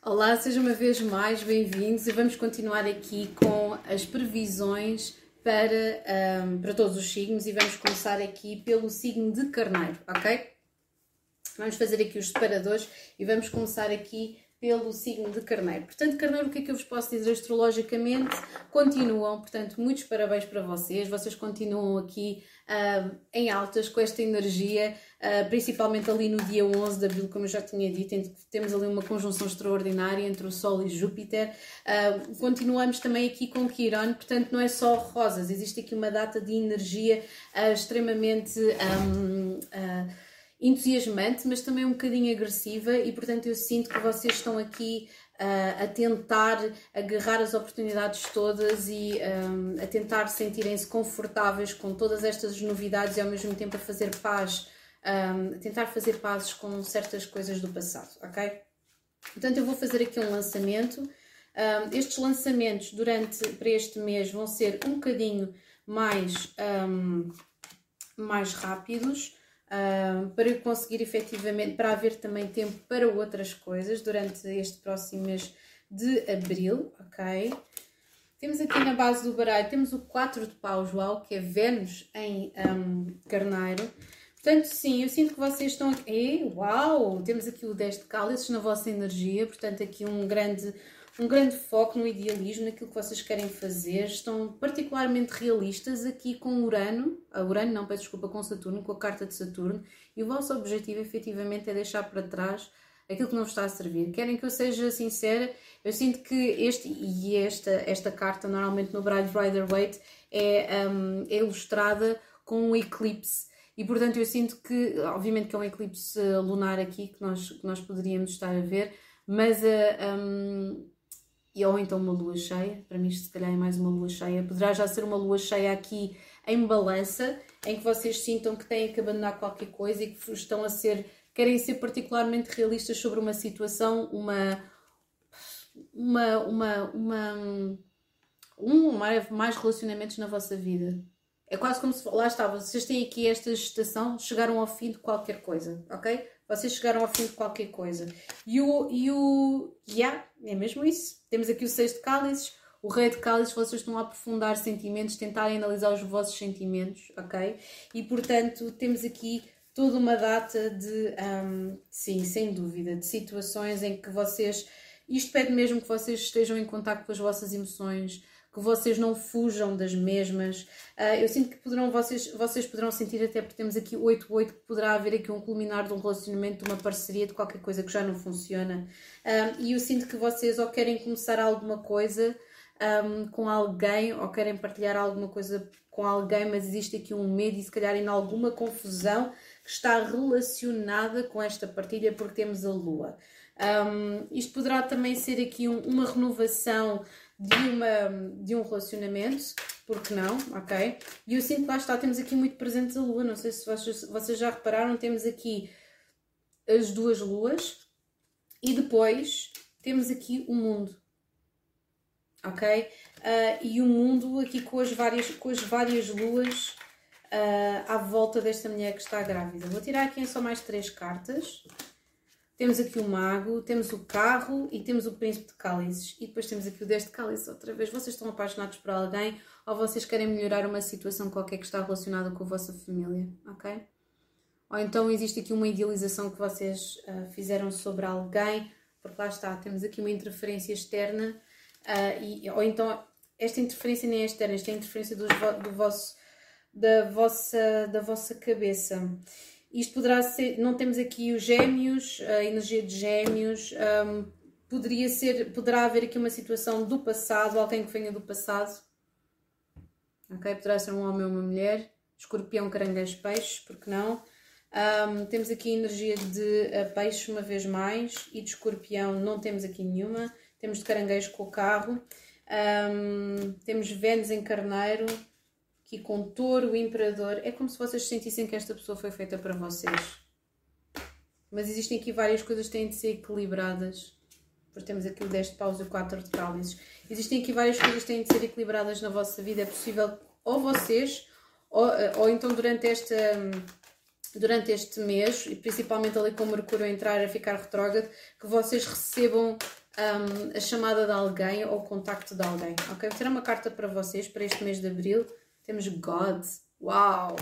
Olá, sejam uma vez mais bem-vindos e vamos continuar aqui com as previsões para, um, para todos os signos e vamos começar aqui pelo signo de Carneiro, ok? Vamos fazer aqui os separadores e vamos começar aqui pelo signo de Carneiro. Portanto, Carneiro, o que é que eu vos posso dizer astrologicamente? Continuam, portanto, muitos parabéns para vocês. Vocês continuam aqui em altas com esta energia, uh, principalmente ali no dia 11 de abril, como eu já tinha dito, temos ali uma conjunção extraordinária entre o Sol e Júpiter. Uh, continuamos também aqui com Quirón, portanto, não é só rosas, existe aqui uma data de energia extremamente. Um, entusiasmante, mas também um bocadinho agressiva, e portanto eu sinto que vocês estão aqui uh, a tentar agarrar as oportunidades todas e um, a tentar sentirem-se confortáveis com todas estas novidades e ao mesmo tempo a fazer paz, um, tentar fazer pazes com certas coisas do passado, ok? Portanto, eu vou fazer aqui um lançamento. Um, estes lançamentos durante para este mês vão ser um bocadinho mais, mais rápidos uh, para conseguir efetivamente, para haver também tempo para outras coisas durante este próximo mês de abril, ok? Temos aqui na base do baralho, temos o 4 de paus, uau, que é Vênus em um, carneiro. Portanto, sim, eu sinto que vocês estão aqui, uau, temos aqui o 10 de cálices na vossa energia, portanto aqui um grande um grande foco no idealismo, naquilo que vocês querem fazer, estão particularmente realistas aqui com Urano, a Urano não, peço desculpa, com Saturno, com a carta de Saturno, e o vosso objetivo efetivamente é deixar para trás aquilo que não vos está a servir. Querem que eu seja sincera? Eu sinto que este e esta, esta carta, normalmente no Bride Rider Waite, é, um, é ilustrada com um eclipse. E portanto eu sinto que, obviamente que é um eclipse lunar aqui que nós, que nós poderíamos estar a ver, mas uh, um, ou então uma lua cheia, para mim se calhar é mais uma lua cheia, poderá já ser uma lua cheia aqui em balança, em que vocês sintam que têm que abandonar qualquer coisa e que estão a ser, querem ser particularmente realistas sobre uma situação, uma, uma, uma, uma um mais relacionamentos na vossa vida. É quase como se, lá está, vocês têm aqui esta gestação, chegaram ao fim de qualquer coisa, ok? Vocês chegaram ao fim de qualquer coisa. E o. E o yeah, é mesmo isso. Temos aqui o seis de cálices, o rei de cálices, vocês estão a aprofundar sentimentos, tentarem analisar os vossos sentimentos, ok? E portanto, temos aqui toda uma data de. Um, sim, sem dúvida, de situações em que vocês. Isto pede mesmo que vocês estejam em contato com as vossas emoções que vocês não fujam das mesmas. Uh, eu sinto que poderão, vocês, vocês poderão sentir, até porque temos aqui 8-8, que poderá haver aqui um culminar de um relacionamento, de uma parceria, de qualquer coisa que já não funciona. Uh, e eu sinto que vocês ou querem começar alguma coisa um, com alguém, ou querem partilhar alguma coisa com alguém, mas existe aqui um medo e se calhar em alguma confusão que está relacionada com esta partilha, porque temos a Lua. Um, isto poderá também ser aqui um, uma renovação de, uma, de um relacionamento, porque não, ok? E eu sinto que lá está, temos aqui muito presentes a lua, não sei se vocês, vocês já repararam, temos aqui as duas luas e depois temos aqui o mundo, ok? Uh, e o mundo aqui com as várias, com as várias luas uh, à volta desta mulher que está grávida. Vou tirar aqui só mais três cartas. Temos aqui o mago, temos o carro e temos o príncipe de cálices. E depois temos aqui o 10 de cálices outra vez. Vocês estão apaixonados por alguém ou vocês querem melhorar uma situação qualquer que está relacionada com a vossa família, ok? Ou então existe aqui uma idealização que vocês uh, fizeram sobre alguém, porque lá está, temos aqui uma interferência externa, uh, e, ou então esta interferência nem é externa, esta é a interferência do, do vosso, da, vossa, da vossa cabeça. Isto poderá ser, não temos aqui os gêmeos, a energia de gêmeos, um, poderia ser, poderá haver aqui uma situação do passado, alguém que venha do passado, ok? Poderá ser um homem ou uma mulher, escorpião, caranguejo, peixe, porque não? Um, temos aqui energia de uh, peixe uma vez mais e de escorpião não temos aqui nenhuma. Temos de caranguejo com o carro. Um, temos Vênus em carneiro, aqui com touro, o imperador, é como se vocês sentissem que esta pessoa foi feita para vocês. Mas existem aqui várias coisas que têm de ser equilibradas. Porque temos aqui o 10 de paus e o 4 de cálices. Existem aqui várias coisas que têm de ser equilibradas na vossa vida. É possível, ou vocês, ou, ou então durante esta durante este mês, e principalmente ali com o Mercúrio a entrar a ficar retrógrado, que vocês recebam um, a chamada de alguém ou o contacto de alguém. Ok? Vou tirar uma carta para vocês para este mês de abril. Temos God. Uau!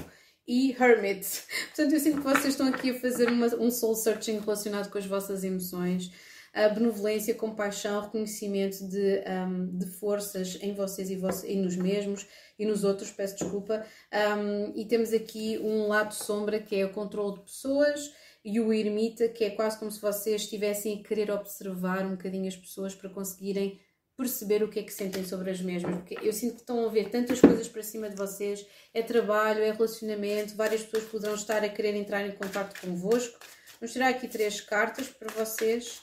E Hermit. Portanto, eu sinto que vocês estão aqui a fazer uma, um soul searching relacionado com as vossas emoções. A benevolência, compaixão, reconhecimento de, um, de forças em vocês e, vos, e nos mesmos e nos outros, peço desculpa. Um, e temos aqui um lado sombra que é o controle de pessoas e o ermita, que é quase como se vocês estivessem a querer observar um bocadinho as pessoas para conseguirem perceber o que é que sentem sobre as mesmas, porque eu sinto que estão a ver tantas coisas para cima de vocês, é trabalho, é relacionamento, várias pessoas poderão estar a querer entrar em contato convosco. Vamos tirar aqui três cartas para vocês.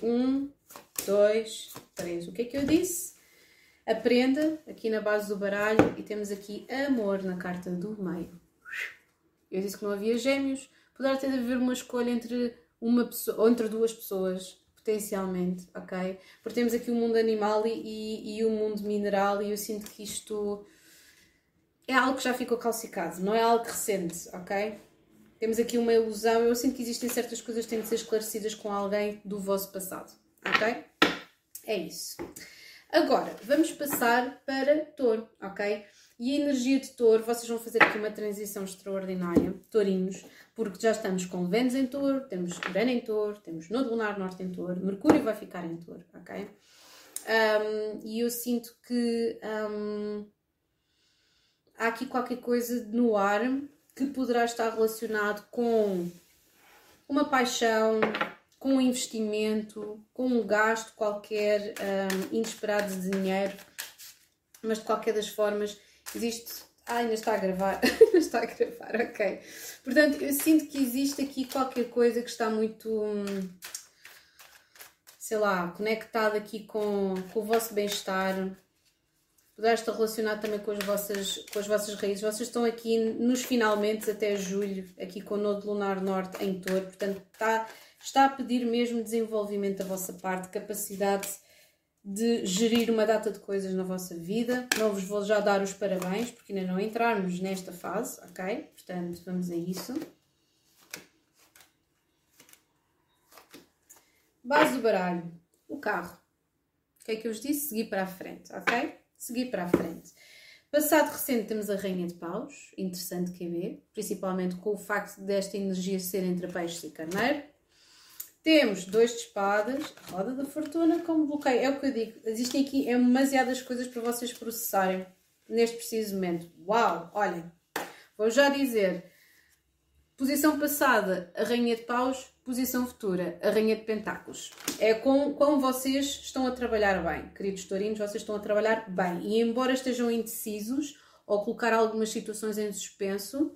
Um, dois, três. O que é que eu disse? Aprenda aqui na base do baralho e temos aqui amor na carta do meio. Eu disse que não havia gêmeos. Poderá ter de haver uma escolha entre uma pessoa entre duas pessoas, potencialmente, ok? Porque temos aqui o mundo animal e, e, e o mundo mineral e eu sinto que isto é algo que já ficou calcicado, não é algo recente, ok? Temos aqui uma ilusão. Eu sinto que existem certas coisas que têm de ser esclarecidas com alguém do vosso passado, ok? É isso. Agora, vamos passar para touro, ok? E a energia de touro, vocês vão fazer aqui uma transição extraordinária, tourinhos, porque já estamos com Vênus em touro, temos Urano em touro, temos Nodo Lunar Norte em touro, Mercúrio vai ficar em touro, ok? Um, e eu sinto que um, há aqui qualquer coisa no ar que poderá estar relacionado com uma paixão, com um investimento, com um gasto qualquer um, inesperado de dinheiro, mas de qualquer das formas Existe. Ah, ainda está a gravar. ainda está a gravar, ok. Portanto, eu sinto que existe aqui qualquer coisa que está muito. Hum, sei lá, conectado aqui com, com o vosso bem-estar. Poderá estar relacionado também com as, vossas, com as vossas raízes. Vocês estão aqui nos finalmente até julho, aqui com o Nodo Lunar Norte em Touro. Portanto, está, está a pedir mesmo desenvolvimento da vossa parte, capacidade de gerir uma data de coisas na vossa vida. Não vos vou já dar os parabéns, porque ainda não entrarmos nesta fase, ok? Portanto, vamos a isso. Base do baralho, o carro. O que é que eu vos disse? Seguir para a frente, ok? Seguir para a frente. Passado recente temos a Rainha de Paus, interessante que ver, principalmente com o facto desta energia ser entre peixes e carneiro. Temos dois de espadas, roda da fortuna como bloqueio. É o que eu digo. Existem aqui é demasiadas coisas para vocês processarem neste preciso momento. Uau! Olhem, vou já dizer. Posição passada, a Rainha de Paus. Posição futura, a Rainha de Pentáculos. É com como vocês estão a trabalhar bem. Queridos tourinhos, vocês estão a trabalhar bem. E embora estejam indecisos ou colocar algumas situações em suspenso,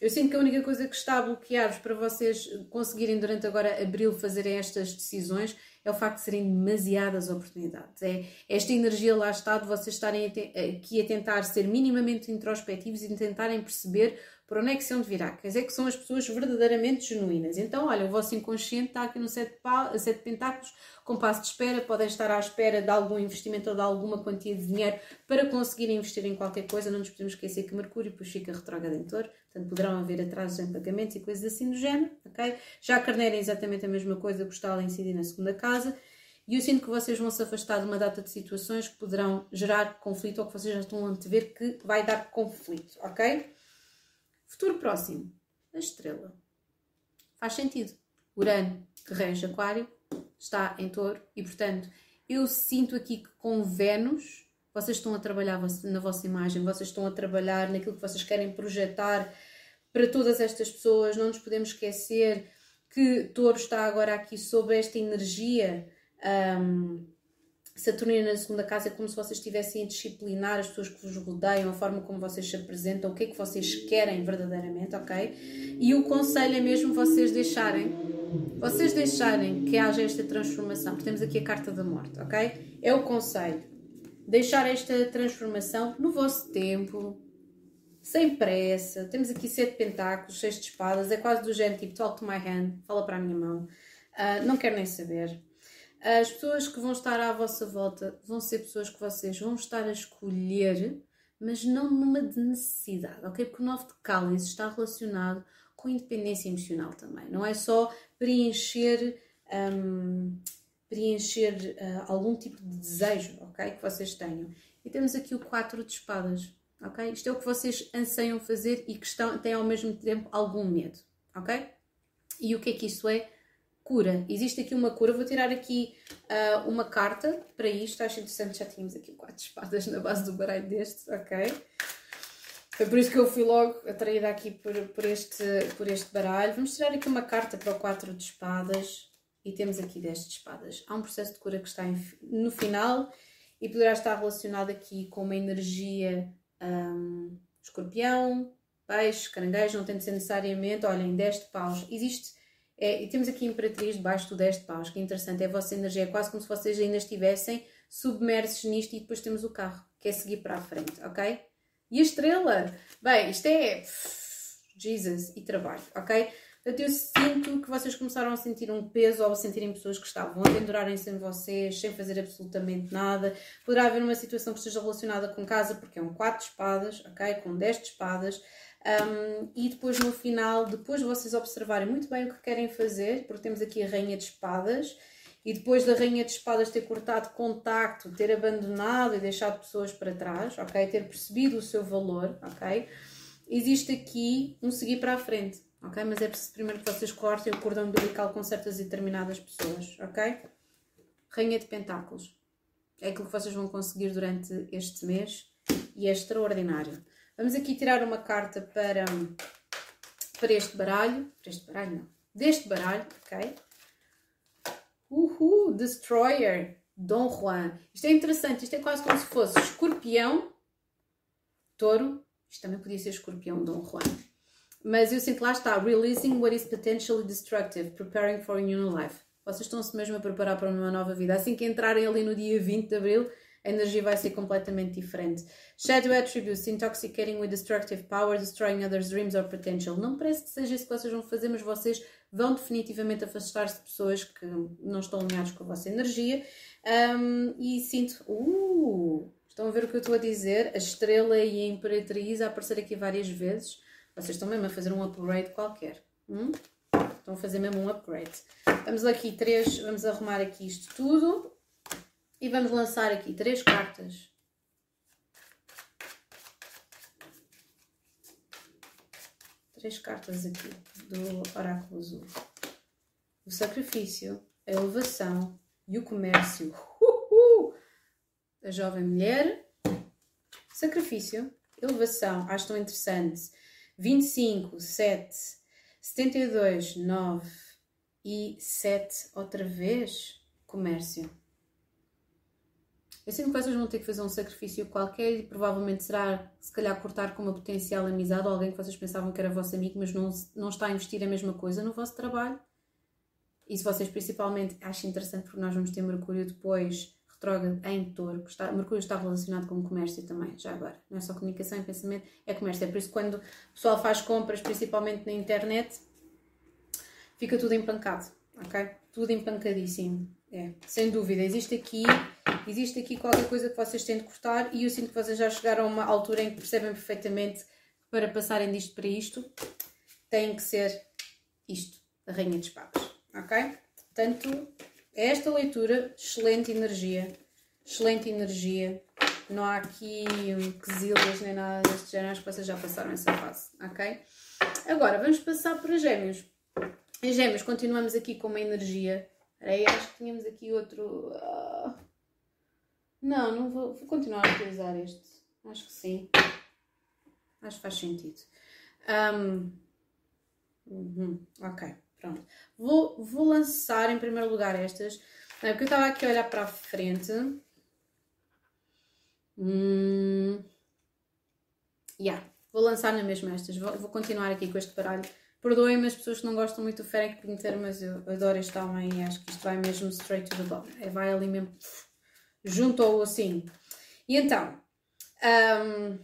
eu sinto que a única coisa que está a bloquear-vos para vocês conseguirem durante agora abril fazerem estas decisões é o facto de serem demasiadas oportunidades. É esta energia lá está de vocês estarem aqui a tentar ser minimamente introspectivos e tentarem perceber por onde é que se hão de virar. Quer dizer que são as pessoas verdadeiramente genuínas. Então, olha, o vosso inconsciente está aqui no sete, sete pentáculos, com passo de espera, podem estar à espera de algum investimento ou de alguma quantia de dinheiro para conseguir investir em qualquer coisa. Não nos podemos esquecer que Mercúrio depois fica retrógrado em touro, portanto poderão haver atrasos em pagamentos e coisas assim do género, ok? Já carneira é exatamente a mesma coisa, o está a incidir na segunda casa. E eu sinto que vocês vão se afastar de uma data de situações que poderão gerar conflito ou que vocês já estão a antever que vai dar conflito, ok? Futuro próximo. A estrela. Faz sentido. Urano, rege Aquário, está em touro e, portanto, eu sinto aqui que com Vênus vocês estão a trabalhar na vossa imagem, vocês estão a trabalhar naquilo que vocês querem projetar para todas estas pessoas. Não nos podemos esquecer que touro está agora aqui sobre esta energia. Um, Saturnina na segunda casa é como se vocês estivessem a disciplinar as pessoas que vos rodeiam, a forma como vocês se apresentam, o que é que vocês querem verdadeiramente, ok? E o conselho é mesmo vocês deixarem, vocês deixarem que haja esta transformação, porque temos aqui a carta da morte, ok? É o conselho. Deixar esta transformação no vosso tempo, sem pressa. Temos aqui sete pentáculos, seis de espadas, é quase do género tipo talk to my hand, fala para a minha mão. Uh, não quero nem saber as pessoas que vão estar à vossa volta vão ser pessoas que vocês vão estar a escolher, mas não numa de necessidade, ok? Porque o 9 de cálice está relacionado com independência emocional também. Não é só preencher um, preencher uh, algum tipo de desejo, ok? Que vocês tenham. E temos aqui o 4 de espadas, ok? Isto é o que vocês anseiam fazer e que estão, têm ao mesmo tempo algum medo, ok? E o que é que isto é? Cura. Existe aqui uma cura. Vou tirar aqui uh, uma carta para isto. Acho interessante, já tínhamos aqui o 4 de espadas na base do baralho deste, ok? Foi por isso que eu fui logo atraída aqui por, por, este, por este baralho. Vamos tirar aqui uma carta para o 4 de espadas e temos aqui 10 de espadas. Há um processo de cura que está em, no final e poderá estar relacionado aqui com uma energia um, escorpião, peixe, caranguejo, não tem de ser necessariamente, olhem, 10 de paus. Existe, é, e temos aqui Imperatriz debaixo do 10 de paus, que é interessante, é a vossa energia, é quase como se vocês ainda estivessem submersos nisto e depois temos o carro, que é seguir para a frente, ok? E a estrela? Bem, isto é Jesus e trabalho, ok? Portanto, eu sinto que vocês começaram a sentir um peso ou a sentirem pessoas que estavam a pendurarem-se em vocês sem fazer absolutamente nada. Poderá haver uma situação que esteja relacionada com casa, porque é um 4 de espadas, ok? Com 10 de espadas. Um, e depois no final, depois de vocês observarem muito bem o que querem fazer, porque temos aqui a Rainha de Espadas, e depois da Rainha de Espadas ter cortado contacto, ter abandonado e deixado pessoas para trás, ok? Ter percebido o seu valor, ok? Existe aqui um seguir para a frente, ok? Mas é preciso primeiro que vocês cortem o cordão umbilical com certas e determinadas pessoas, ok? Rainha de Pentáculos. É aquilo que vocês vão conseguir durante este mês e é extraordinário. Vamos aqui tirar uma carta para, para este baralho. Para este baralho, não. Deste baralho, ok? Uhul, Destroyer, Dom Juan. Isto é interessante, isto é quase como se fosse escorpião, touro. Isto também podia ser escorpião, Dom Juan. Mas eu sinto lá está, releasing what is potentially destructive, preparing for a new life. Vocês estão-se mesmo a preparar para uma nova vida. Assim que entrarem ali no dia 20 de Abril, a energia vai ser completamente diferente. Shadow attributes, intoxicating with destructive power, destroying others' dreams or potential. Não parece que seja isso que vocês vão fazer, mas vocês vão definitivamente afastar-se de pessoas que não estão alinhadas com a vossa energia. Um, e sinto. Uh, estão a ver o que eu estou a dizer? A estrela e a imperatriz a aparecer aqui várias vezes. Vocês estão mesmo a fazer um upgrade qualquer. Hum? Estão a fazer mesmo um upgrade. Vamos aqui três, vamos arrumar aqui isto tudo. E vamos lançar aqui três cartas. Três cartas aqui do oráculo azul. O sacrifício, a elevação e o comércio. Uhul! A jovem mulher. Sacrifício, elevação, acho tão interessante. 25, 7, 72, 9 e 7 outra vez. Comércio. Eu sinto que vocês vão ter que fazer um sacrifício qualquer e provavelmente será, se calhar, cortar com uma potencial amizade ou alguém que vocês pensavam que era vosso amigo, mas não, não está a investir a mesma coisa no vosso trabalho. E se vocês, principalmente, acham interessante, porque nós vamos ter Mercúrio depois retrógrado em touro, está, Mercúrio está relacionado com o comércio também, já agora. Não é só comunicação e pensamento, é comércio. É por isso que quando o pessoal faz compras, principalmente na internet, fica tudo empancado, ok? Tudo empancadíssimo. É, sem dúvida. Existe aqui existe aqui qualquer coisa que vocês têm de cortar e eu sinto que vocês já chegaram a uma altura em que percebem perfeitamente que para passarem disto para isto tem que ser isto, a Rainha de Espadas, ok? Portanto, é esta leitura, excelente energia, excelente energia, não há aqui um, quesilhas nem nada deste género, acho que vocês já passaram essa fase, ok? Agora, vamos passar para gêmeos. Em gêmeos, continuamos aqui com uma energia, aí acho que tínhamos aqui outro... Não, não vou, vou continuar a utilizar este. Acho que sim. Acho que faz sentido. Um, uhum, ok, pronto. Vou, vou lançar em primeiro lugar estas, é, porque eu estava aqui a olhar para a frente. Hum, yeah, vou lançar na mesma estas. Vou, vou continuar aqui com este baralho. Perdoem-me as pessoas que não gostam muito do Ferenc Pinter, mas eu adoro este homem e acho que isto vai mesmo straight to the bottom. É, vai ali mesmo juntou assim. E então, um,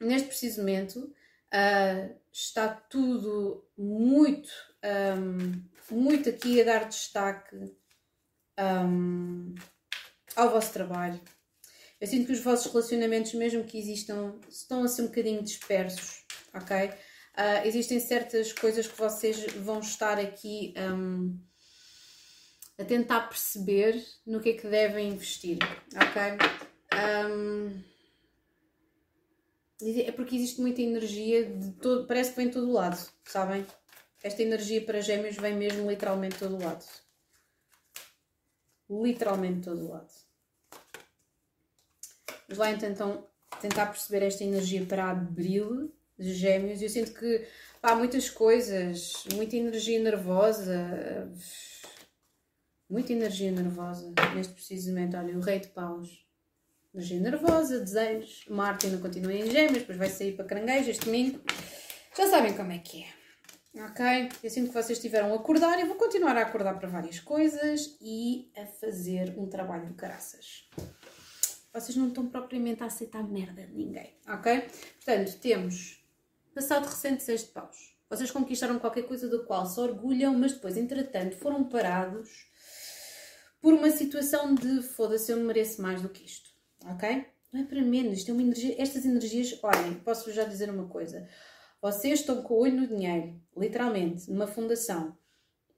neste preciso momento, uh, está tudo muito, um, muito aqui a dar destaque um, ao vosso trabalho. Eu sinto que os vossos relacionamentos, mesmo que existam, estão a ser um bocadinho dispersos, ok? Uh, existem certas coisas que vocês vão estar aqui um, a tentar perceber no que é que devem investir, ok? Um, é porque existe muita energia de todo, parece que vem de todo lado, sabem? Esta energia para gêmeos vem mesmo literalmente de todo lado. Literalmente de todo lado. Vamos lá então tentar perceber esta energia para abril de gêmeos. Eu sinto que há muitas coisas, muita energia nervosa, muita energia nervosa neste preciso momento. Olha, o rei de paus. Energia nervosa, desejos. Marte ainda continua em gêmeos, depois vai sair para caranguejo este domingo. Já sabem como é que é. Ok? Eu sinto que vocês estiveram a acordar. Eu vou continuar a acordar para várias coisas e a fazer um trabalho de caraças. Vocês não estão propriamente a aceitar merda de ninguém. Ok? Portanto, temos passado recente seis de paus. Vocês conquistaram qualquer coisa do qual se orgulham, mas depois, entretanto, foram parados por uma situação de foda-se, eu mereço mais do que isto ok? Não é para menos, isto é uma energia, estas energias, olhem, posso já dizer uma coisa, vocês estão com o olho no dinheiro, literalmente, numa fundação,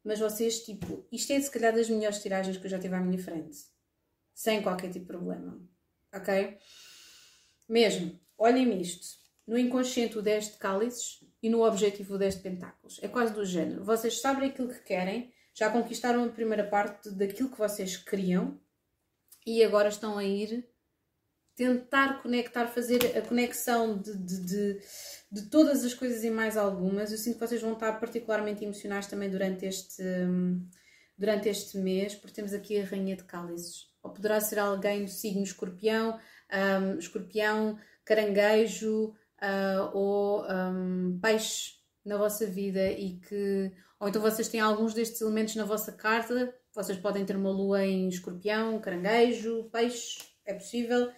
mas vocês, tipo, isto é se calhar das melhores tiragens que eu já tive à minha frente, sem qualquer tipo de problema, ok? Mesmo, olhem isto, no inconsciente o 10 de cálices e no objetivo o 10 de pentáculos, é quase do género, vocês sabem aquilo que querem, já conquistaram a primeira parte daquilo que vocês queriam e agora estão a ir tentar conectar, fazer a conexão de, de, de, de, todas as coisas e mais algumas. Eu sinto que vocês vão estar particularmente emocionais também durante este, durante este mês, porque temos aqui a Rainha de Cálices. Ou poderá ser alguém do signo escorpião, um, escorpião, caranguejo uh, ou um, peixe na vossa vida e que. Ou então vocês têm alguns destes elementos na vossa carta. Vocês podem ter uma lua em escorpião, caranguejo, peixe, é possível.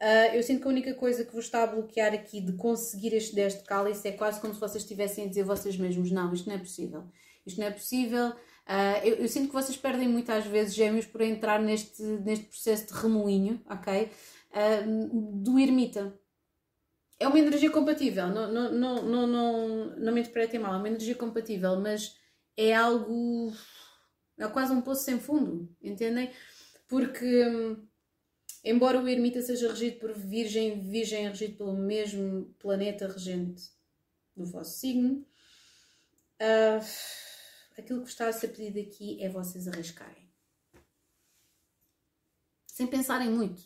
Uh, eu sinto que a única coisa que vos está a bloquear aqui de conseguir este 10 de cálice é quase como se vocês estivessem a dizer vocês mesmos: não, isto não é possível. Isto não é possível. Uh, eu, eu, sinto que vocês perdem muitas vezes gêmeos por entrar neste, neste processo de remoinho, ok? Uh, do ermita. É uma energia compatível, não, não, não, não, não, não me interpretem mal, é uma energia compatível, mas é algo. é quase um poço sem fundo, entendem? Porque. Hum, Embora o ermita seja regido por Virgem, Virgem é regido pelo mesmo planeta regente do vosso signo, uh, aquilo que está a ser pedido aqui é vocês arriscarem. Sem pensarem muito.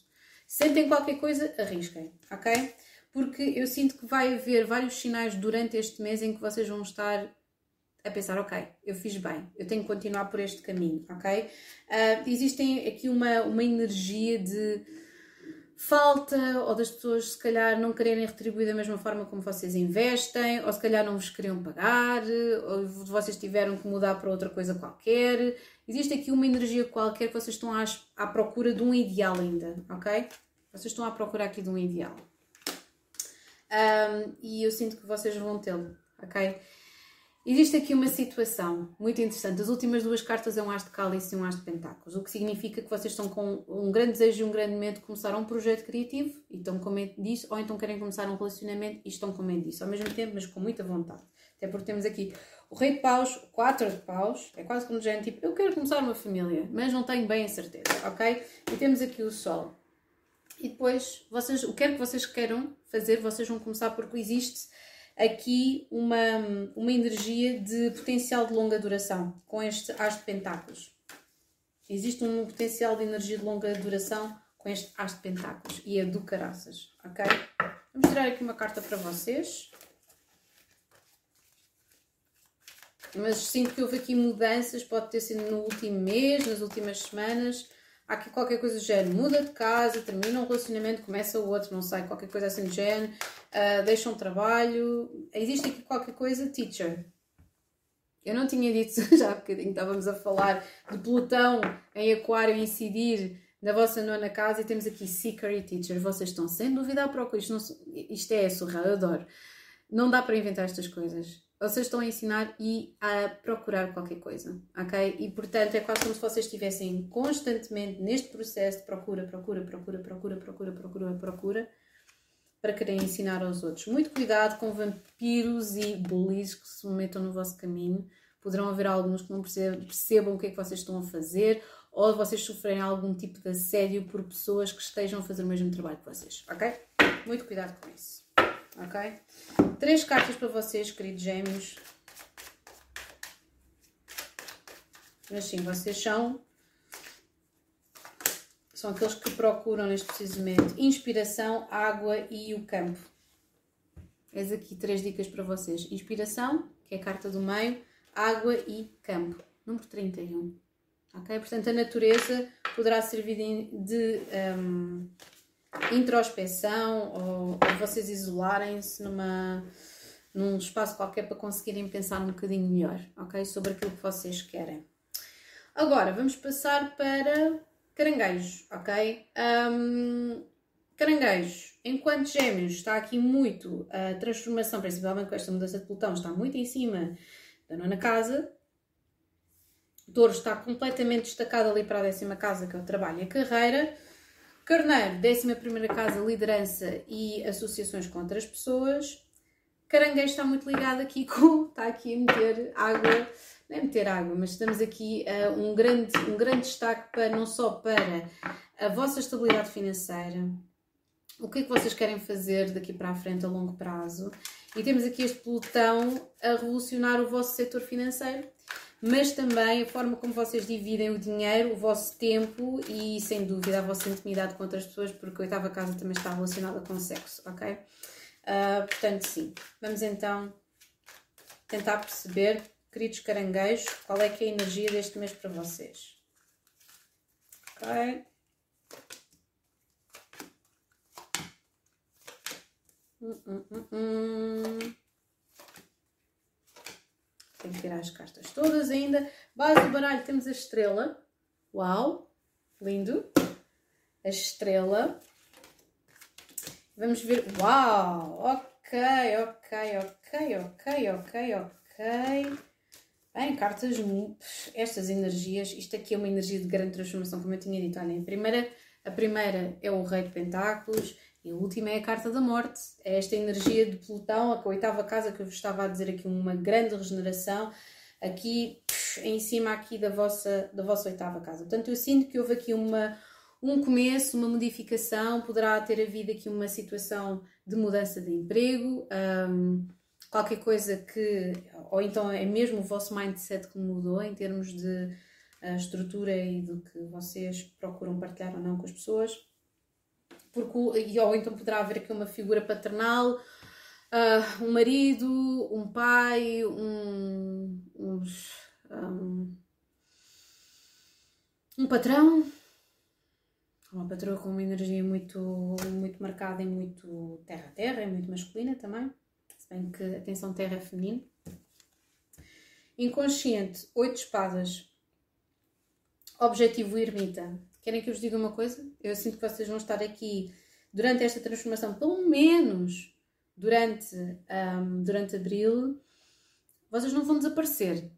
Sentem qualquer coisa, arrisquem, ok? Porque eu sinto que vai haver vários sinais durante este mês em que vocês vão estar a pensar, ok, eu fiz bem, eu tenho que continuar por este caminho, ok? Uh, existem aqui uma, uma energia de falta ou das pessoas se calhar não quererem retribuir da mesma forma como vocês investem, ou se calhar não vos queriam pagar, ou vocês tiveram que mudar para outra coisa qualquer. Existe aqui uma energia qualquer que vocês estão à, à procura de um ideal ainda, ok? Vocês estão à procura aqui de um ideal. Um, e eu sinto que vocês vão tê-lo, ok? Existe aqui uma situação muito interessante. As últimas duas cartas é um as de cálice e um as de pentáculos, o que significa que vocês estão com um grande desejo e um grande medo de começar um projeto criativo e estão com medo disso, ou então querem começar um relacionamento e estão com medo disso, ao mesmo tempo, mas com muita vontade. Até porque temos aqui o rei de paus, quatro de paus, é quase como gente tipo, eu quero começar uma família, mas não tenho bem a certeza, ok? E temos aqui o sol. E depois, vocês, o que quer que vocês queiram fazer, vocês vão começar porque existe aqui uma, uma energia de potencial de longa duração com este As de Pentáculos. Existe um potencial de energia de longa duração com este As de Pentáculos e é do caraças, ok? Vamos tirar aqui uma carta para vocês. Mas sinto que houve aqui mudanças, pode ter sido no último mês, nas últimas semanas há aqui qualquer coisa do género, muda de casa, termina um relacionamento, começa o outro, não sei, qualquer coisa assim do género, uh, deixa um trabalho, existe aqui qualquer coisa, teacher. Eu não tinha dito já há bocadinho, estávamos a falar de Plutão em Aquário incidir na vossa nona casa e temos aqui Seeker e Teacher. Vocês estão sem dúvida à procura. Isto, não, isto é surreal, eu adoro. Não dá para inventar estas coisas vocês estão a ensinar e a procurar qualquer coisa, ok? E portanto é quase como se vocês estivessem constantemente neste processo de procura, procura, procura, procura, procura, procura, procura, para querer ensinar aos outros. Muito cuidado com vampiros e bullies que se metam no vosso caminho, poderão haver alguns que não percebam o que é que vocês estão a fazer ou vocês sofrerem algum tipo de assédio por pessoas que estejam a fazer o mesmo trabalho que vocês, ok? Muito cuidado com isso, ok? Três cartas para vocês, queridos gêmeos. Mas sim, vocês são são aqueles que procuram neste preciso momento inspiração, água e o campo. Eis aqui três dicas para vocês. Inspiração, que é a carta do meio, água e campo. Número 31. Ok? Portanto, a natureza poderá servir de, de um, introspeção ou, ou vocês isolarem-se numa num espaço qualquer para conseguirem pensar um bocadinho melhor, ok? Sobre aquilo que vocês querem. Agora, vamos passar para Caranguejos, ok? Um, caranguejos, enquanto Gêmeos está aqui muito a transformação, principalmente com esta mudança de Plutão, está muito em cima da nona casa. Touro está completamente destacado ali para a décima casa, que é o trabalho e a carreira. Carneiro, décima primeira casa, liderança e associações com outras pessoas. Caranguejo está muito ligado aqui com, está aqui a meter água não é meter água, mas estamos aqui uh, um, grande, um grande destaque para não só para a vossa estabilidade financeira, o que é que vocês querem fazer daqui para a frente a longo prazo, e temos aqui este pelotão a revolucionar o vosso setor financeiro, mas também a forma como vocês dividem o dinheiro, o vosso tempo e, sem dúvida, a vossa intimidade com outras pessoas, porque a oitava casa também está relacionada com sexo, ok? Uh, portanto, sim. Vamos então tentar perceber queridos caranguejos, qual é que é a energia deste mês para vocês. Ok? Hum, hum, hum, hum. Tenho que tirar as cartas todas ainda. Base do baralho temos a estrela. Uau! Lindo! A estrela. Vamos ver. Uau! Ok, ok, ok, ok, ok, ok. Bem, cartas, estas energias, isto aqui é uma energia de grande transformação, como eu tinha dito. Olhem, a primeira, a primeira é o Rei de Pentáculos e a última é a Carta da Morte. É esta energia de Plutão, a oitava casa que eu vos estava a dizer aqui, uma grande regeneração, aqui em cima aqui da vossa, da vossa oitava casa. Portanto, eu sinto que houve aqui uma, um começo, uma modificação, poderá ter havido aqui uma situação de mudança de emprego. Um, qualquer coisa que, ou então é mesmo o vosso mindset que mudou em termos de uh, estrutura e do que vocês procuram partilhar ou não com as pessoas, porque, ou então poderá haver aqui uma figura paternal, uh, um marido, um pai, um, uns, um, um patrão, uma patroa com uma energia muito, muito marcada e muito terra a terra, e muito masculina também bem que atenção terra é feminino. Inconsciente, oito espadas. Objetivo ermita. Querem que eu vos diga uma coisa? Eu sinto que vocês vão estar aqui durante esta transformação, pelo menos durante, um, durante abril. Vocês não vão desaparecer,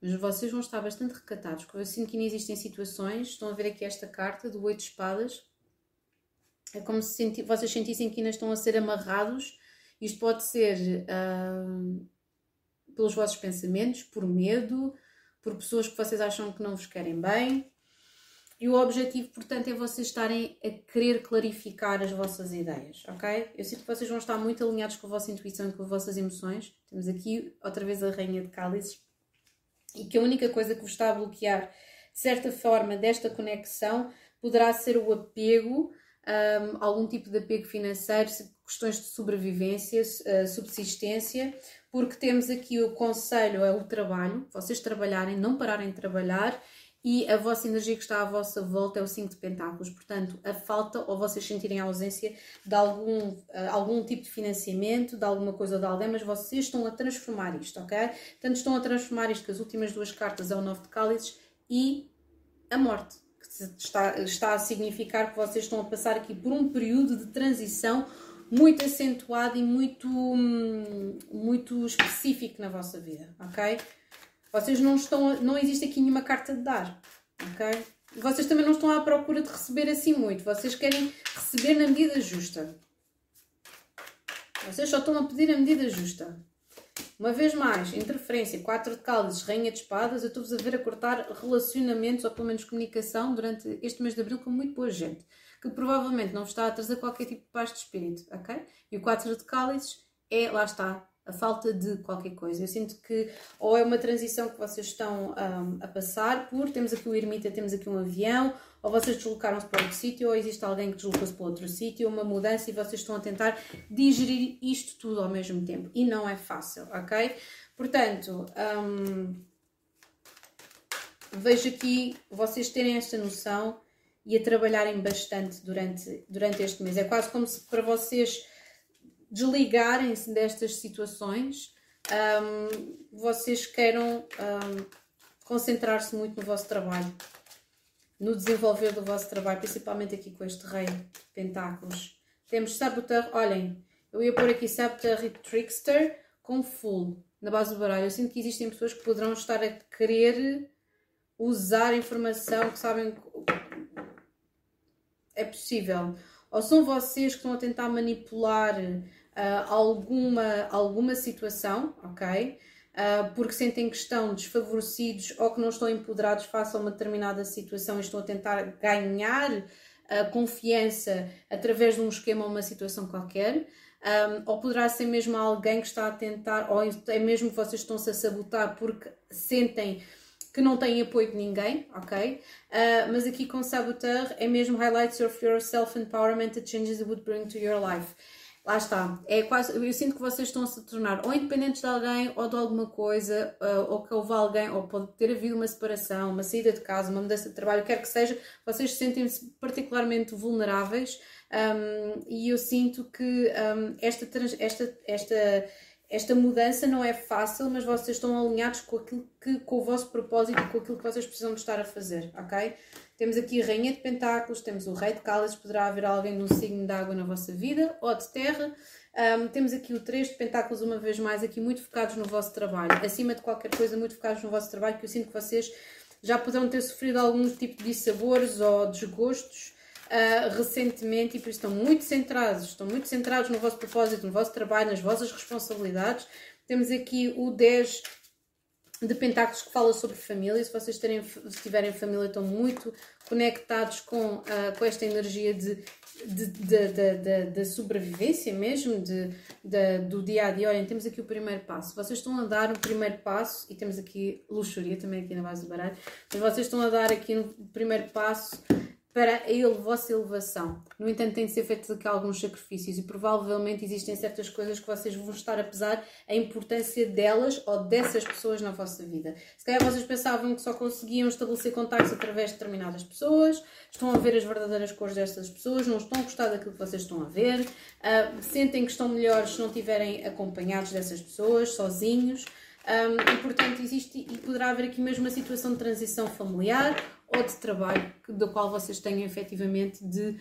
mas vocês vão estar bastante recatados. Porque eu sinto que ainda existem situações. Estão a ver aqui esta carta do oito espadas. É como se vocês sentissem que ainda estão a ser amarrados isto pode ser pelos vossos pensamentos, por medo, por pessoas que vocês acham que não vos querem bem. E o objetivo, portanto, é vocês estarem a querer clarificar as vossas ideias, ok? Eu sinto que vocês vão estar muito alinhados com a vossa intuição e com as vossas emoções. Temos aqui outra vez a Rainha de Cálices. E que a única coisa que vos está a bloquear, de certa forma, desta conexão poderá ser o apego, um, algum tipo de apego financeiro, questões de sobrevivência, uh, subsistência, porque temos aqui o conselho é o trabalho, vocês trabalharem, não pararem de trabalhar e a vossa energia que está à vossa volta é o 5 de pentáculos. Portanto, a falta ou vocês sentirem a ausência de algum, uh, algum tipo de financiamento, de alguma coisa ou de alguém, mas vocês estão a transformar isto, ok? Portanto, estão a transformar isto, que as últimas duas cartas é o 9 de cálices e a morte. Que está, está a significar que vocês estão a passar aqui por um período de transição muito acentuado e muito, hum, muito específico na vossa vida, ok? Vocês não estão, não existe aqui nenhuma carta de dar, ok? Vocês também não estão à procura de receber assim muito, vocês querem receber na medida justa. Vocês só estão a pedir a medida justa. Uma vez mais, interferência, 4 de cálices, rainha de espadas, eu estou-vos a ver a cortar relacionamentos, ou pelo menos comunicação, durante este mês de abril com muito boa gente, que provavelmente não está a trazer qualquer tipo de paz de espírito, ok? E o 4 de cálices é, lá está, a falta de qualquer coisa. Eu sinto que ou é uma transição que vocês estão um, a passar por, temos aqui o ermita, temos aqui um avião, ou vocês deslocaram-se para outro sítio, ou existe alguém que deslocou-se para outro sítio, uma mudança e vocês estão a tentar digerir isto tudo ao mesmo tempo. E não é fácil, ok? Portanto, um, vejo aqui vocês terem esta noção e a trabalharem bastante durante, durante este mês. É quase como se para vocês desligarem-se destas situações, um, vocês queiram um, concentrar-se muito no vosso trabalho, no desenvolver do vosso trabalho, principalmente aqui com este rei de pentáculos. Temos Saboteur, olhem, eu ia pôr aqui Saboteur e Trickster com full na base do baralho. Eu sinto que existem pessoas que poderão estar a querer usar informação que sabem é possível. Ou são vocês que estão a tentar manipular uh, alguma, alguma situação, ok? Uh, porque sentem que estão desfavorecidos ou que não estão empoderados face a uma determinada situação e estão a tentar ganhar a confiança através de um esquema ou uma situação qualquer. Um, ou poderá ser mesmo alguém que está a tentar, ou é mesmo que vocês estão-se a sabotar porque sentem que não têm apoio de ninguém, ok? Uh, mas aqui com Saboteur é mesmo highlights of your self-empowerment, the changes it would bring to your life. Lá está. É quase, eu sinto que vocês estão a se tornar ou independentes de alguém ou de alguma coisa, uh, ou que houve alguém, ou pode ter havido uma separação, uma saída de casa, uma mudança de trabalho, quer que seja, vocês sentem-se particularmente vulneráveis um, e eu sinto que um, esta, esta, esta, esta mudança não é fácil, mas vocês estão alinhados com, aquilo que, com o vosso propósito com aquilo que vocês precisam de estar a fazer, ok? Temos aqui a Rainha de Pentáculos, temos o Rei de Cálices, poderá haver alguém num signo de água na vossa vida ou de terra. Um, temos aqui o 3 de Pentáculos, uma vez mais, aqui muito focados no vosso trabalho. Acima de qualquer coisa, muito focados no vosso trabalho, que eu sinto que vocês já poderão ter sofrido algum tipo de dissabores ou desgostos uh, recentemente e por isso estão muito centrados, estão muito centrados no vosso propósito, no vosso trabalho, nas vossas responsabilidades. Temos aqui o 10 de Pentáculos que fala sobre família. Se vocês terem, se tiverem família, estão muito conectados com, uh, com esta energia de, de sobrevivência mesmo, de, de, do dia a dia. Olhem, temos aqui o primeiro passo. Vocês estão a dar o primeiro passo, e temos aqui luxúria também aqui na base do baralho, mas vocês estão a dar aqui no primeiro passo para a vossa elevação. No entanto, têm de ser feitos aqui alguns sacrifícios e provavelmente existem certas coisas que vocês vão estar a pesar a importância delas ou dessas pessoas na vossa vida. Se calhar vocês pensavam que só conseguiam estabelecer contactos através de determinadas pessoas, estão a ver as verdadeiras cores destas pessoas, não estão a gostar daquilo que vocês estão a ver, uh, sentem que estão melhores se não estiverem acompanhados dessas pessoas, sozinhos. Um, e portanto existe e poderá haver aqui mesmo uma situação de transição familiar ou de trabalho do qual vocês tenham efetivamente de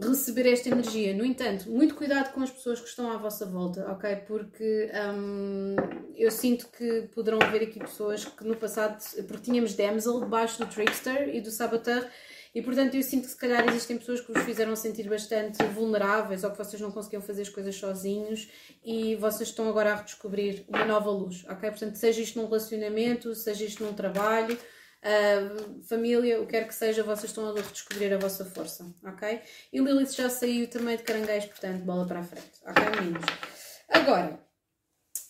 receber esta energia. No entanto, muito cuidado com as pessoas que estão à vossa volta, ok? Porque um, eu sinto que poderão haver aqui pessoas que no passado, porque tínhamos Damsel debaixo do Trickster e do Saboteur, e portanto eu sinto que se calhar existem pessoas que vos fizeram sentir bastante vulneráveis ou que vocês não conseguiam fazer as coisas sozinhos e vocês estão agora a redescobrir uma nova luz, ok? Portanto, seja isto num relacionamento, seja isto num trabalho, Uh, família, o que quer que seja, vocês estão a redescobrir a vossa força, ok? E Lilith já saiu também de caranguejo, portanto, bola para a frente, ok, meninos? Agora,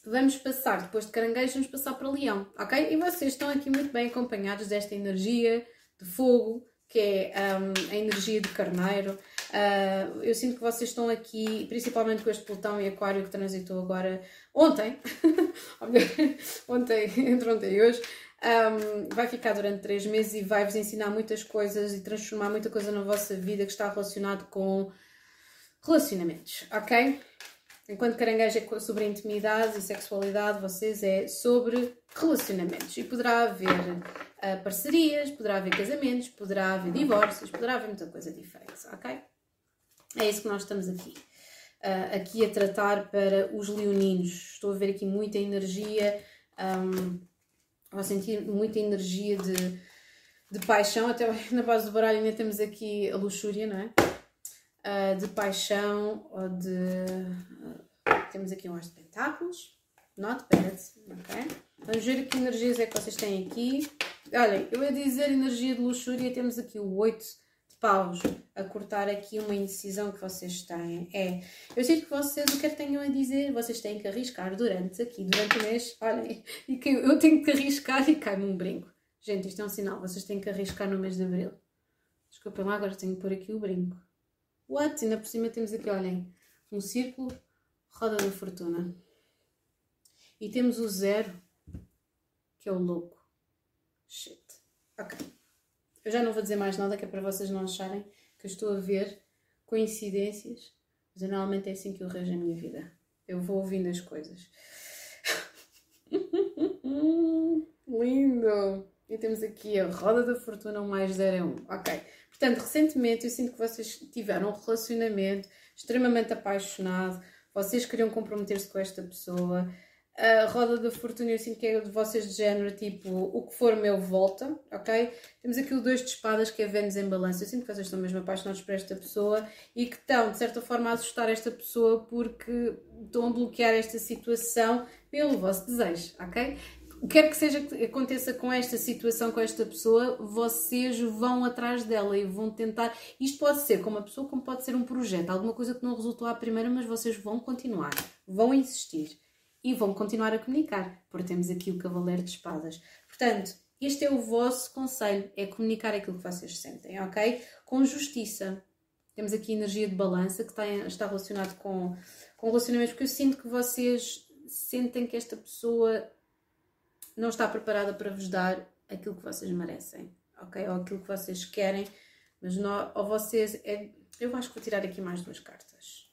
vamos passar, depois de caranguejo, vamos passar para leão, ok? E vocês estão aqui muito bem acompanhados desta energia de fogo, que é um, a energia de carneiro. Uh, eu sinto que vocês estão aqui, principalmente com este Plutão e Aquário que transitou agora ontem, ontem, entre ontem e hoje, um, vai ficar durante três meses e vai-vos ensinar muitas coisas e transformar muita coisa na vossa vida que está relacionado com relacionamentos, ok? Enquanto caranguejo é sobre intimidade e sexualidade, vocês é sobre relacionamentos. E poderá haver uh, parcerias, poderá haver casamentos, poderá haver divórcios, poderá haver muita coisa diferente, ok? É isso que nós estamos aqui. Uh, aqui a tratar para os leoninos. Estou a ver aqui muita energia. Um, Vou sentir muita energia de, de paixão, até na base do baralho ainda temos aqui a luxúria, não é? Uh, de paixão ou de. Uh, temos aqui um as de pentáculos, Not bad, ok? Vamos ver que energias é que vocês têm aqui. Olhem, eu ia dizer energia de luxúria, temos aqui o 8 de paus a cortar aqui uma indecisão que vocês têm. É, eu sinto que vocês, o que é que tenham a dizer? Vocês têm que arriscar durante aqui, durante o mês. Olhem, e eu tenho que arriscar e cai-me um brinco. Gente, isto é um sinal, vocês têm que arriscar no mês de abril. Desculpem lá, agora tenho que pôr aqui o brinco. What? Ainda por cima temos aqui, olhem, um círculo, roda da fortuna. E temos o zero, que é o louco. Shit. Ok. Eu já não vou dizer mais nada, que é para vocês não acharem que eu estou a ver coincidências, mas normalmente é assim que eu rejo a minha vida. Eu vou ouvindo as coisas. Lindo! E temos aqui a roda da fortuna, um mais 0 é 1. Ok. Portanto, recentemente eu sinto que vocês tiveram um relacionamento extremamente apaixonado, vocês queriam comprometer-se com esta pessoa. A roda da fortuna eu sinto que é de vocês de género, tipo, o que for meu volta, ok? Temos aqui o dois de espadas, que é Vênus em balanço. Eu sinto que vocês estão mesmo apaixonados por esta pessoa e que estão, de certa forma, a assustar esta pessoa porque estão a bloquear esta situação pelo vosso desejo, ok? quer que seja que aconteça com esta situação, com esta pessoa, vocês vão atrás dela e vão tentar. Isto pode ser com uma pessoa, como pode ser um projeto, alguma coisa que não resultou à primeira, mas vocês vão continuar, vão insistir e vão continuar a comunicar, porque temos aqui o Cavaleiro de Espadas. Portanto, este é o vosso conselho: é comunicar aquilo que vocês sentem, ok? Com justiça. Temos aqui energia de balança que está, relacionado com, com relacionamentos, porque eu sinto que vocês sentem que esta pessoa não está preparada para vos dar aquilo que vocês merecem, ok? Ou aquilo que vocês querem, mas não, ou vocês. É, eu acho que vou tirar aqui mais duas cartas.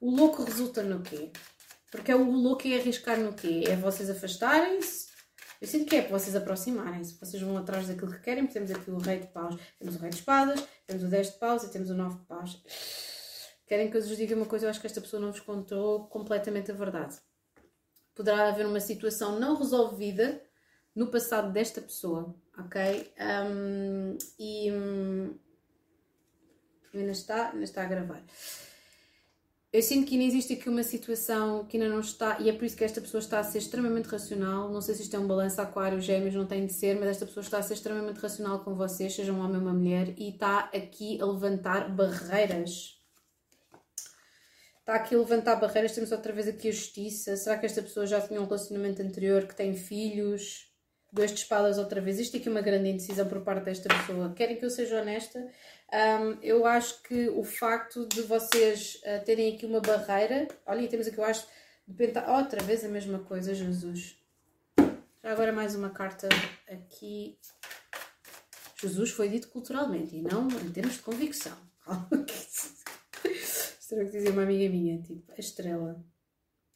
O louco resulta no quê? Porque é o louco é arriscar no quê? É vocês afastarem-se? Eu sinto que é para vocês aproximarem-se. Vocês vão atrás daquilo que querem. Temos aqui o rei de paus, temos o rei de espadas, temos o 10 de paus e temos o 9 de paus. Querem que eu vos diga uma coisa? Eu acho que esta pessoa não vos contou completamente a verdade poderá haver uma situação não resolvida no passado desta pessoa, ok? Um, e um, ainda, está, ainda está a gravar. Eu sinto que ainda existe aqui uma situação que ainda não está, e é por isso que esta pessoa está a ser extremamente racional. Não sei se isto é um balanço aquário, gêmeos, não tem de ser, mas esta pessoa está a ser extremamente racional com vocês, seja um homem ou uma mulher, e está aqui a levantar barreiras está aqui a levantar barreiras, temos outra vez aqui a justiça. Será que esta pessoa já tinha um relacionamento anterior que tem filhos? Dois de espadas outra vez. Isto aqui é uma grande indecisão por parte desta pessoa. Querem que eu seja honesta? Um, eu acho que o facto de vocês uh, terem aqui uma barreira. Olha, temos aqui, eu acho, de pentar. outra vez a mesma coisa, Jesus. Já agora mais uma carta aqui. Jesus foi dito culturalmente e não em termos de convicção. Será que dizia uma amiga minha, tipo, a estrela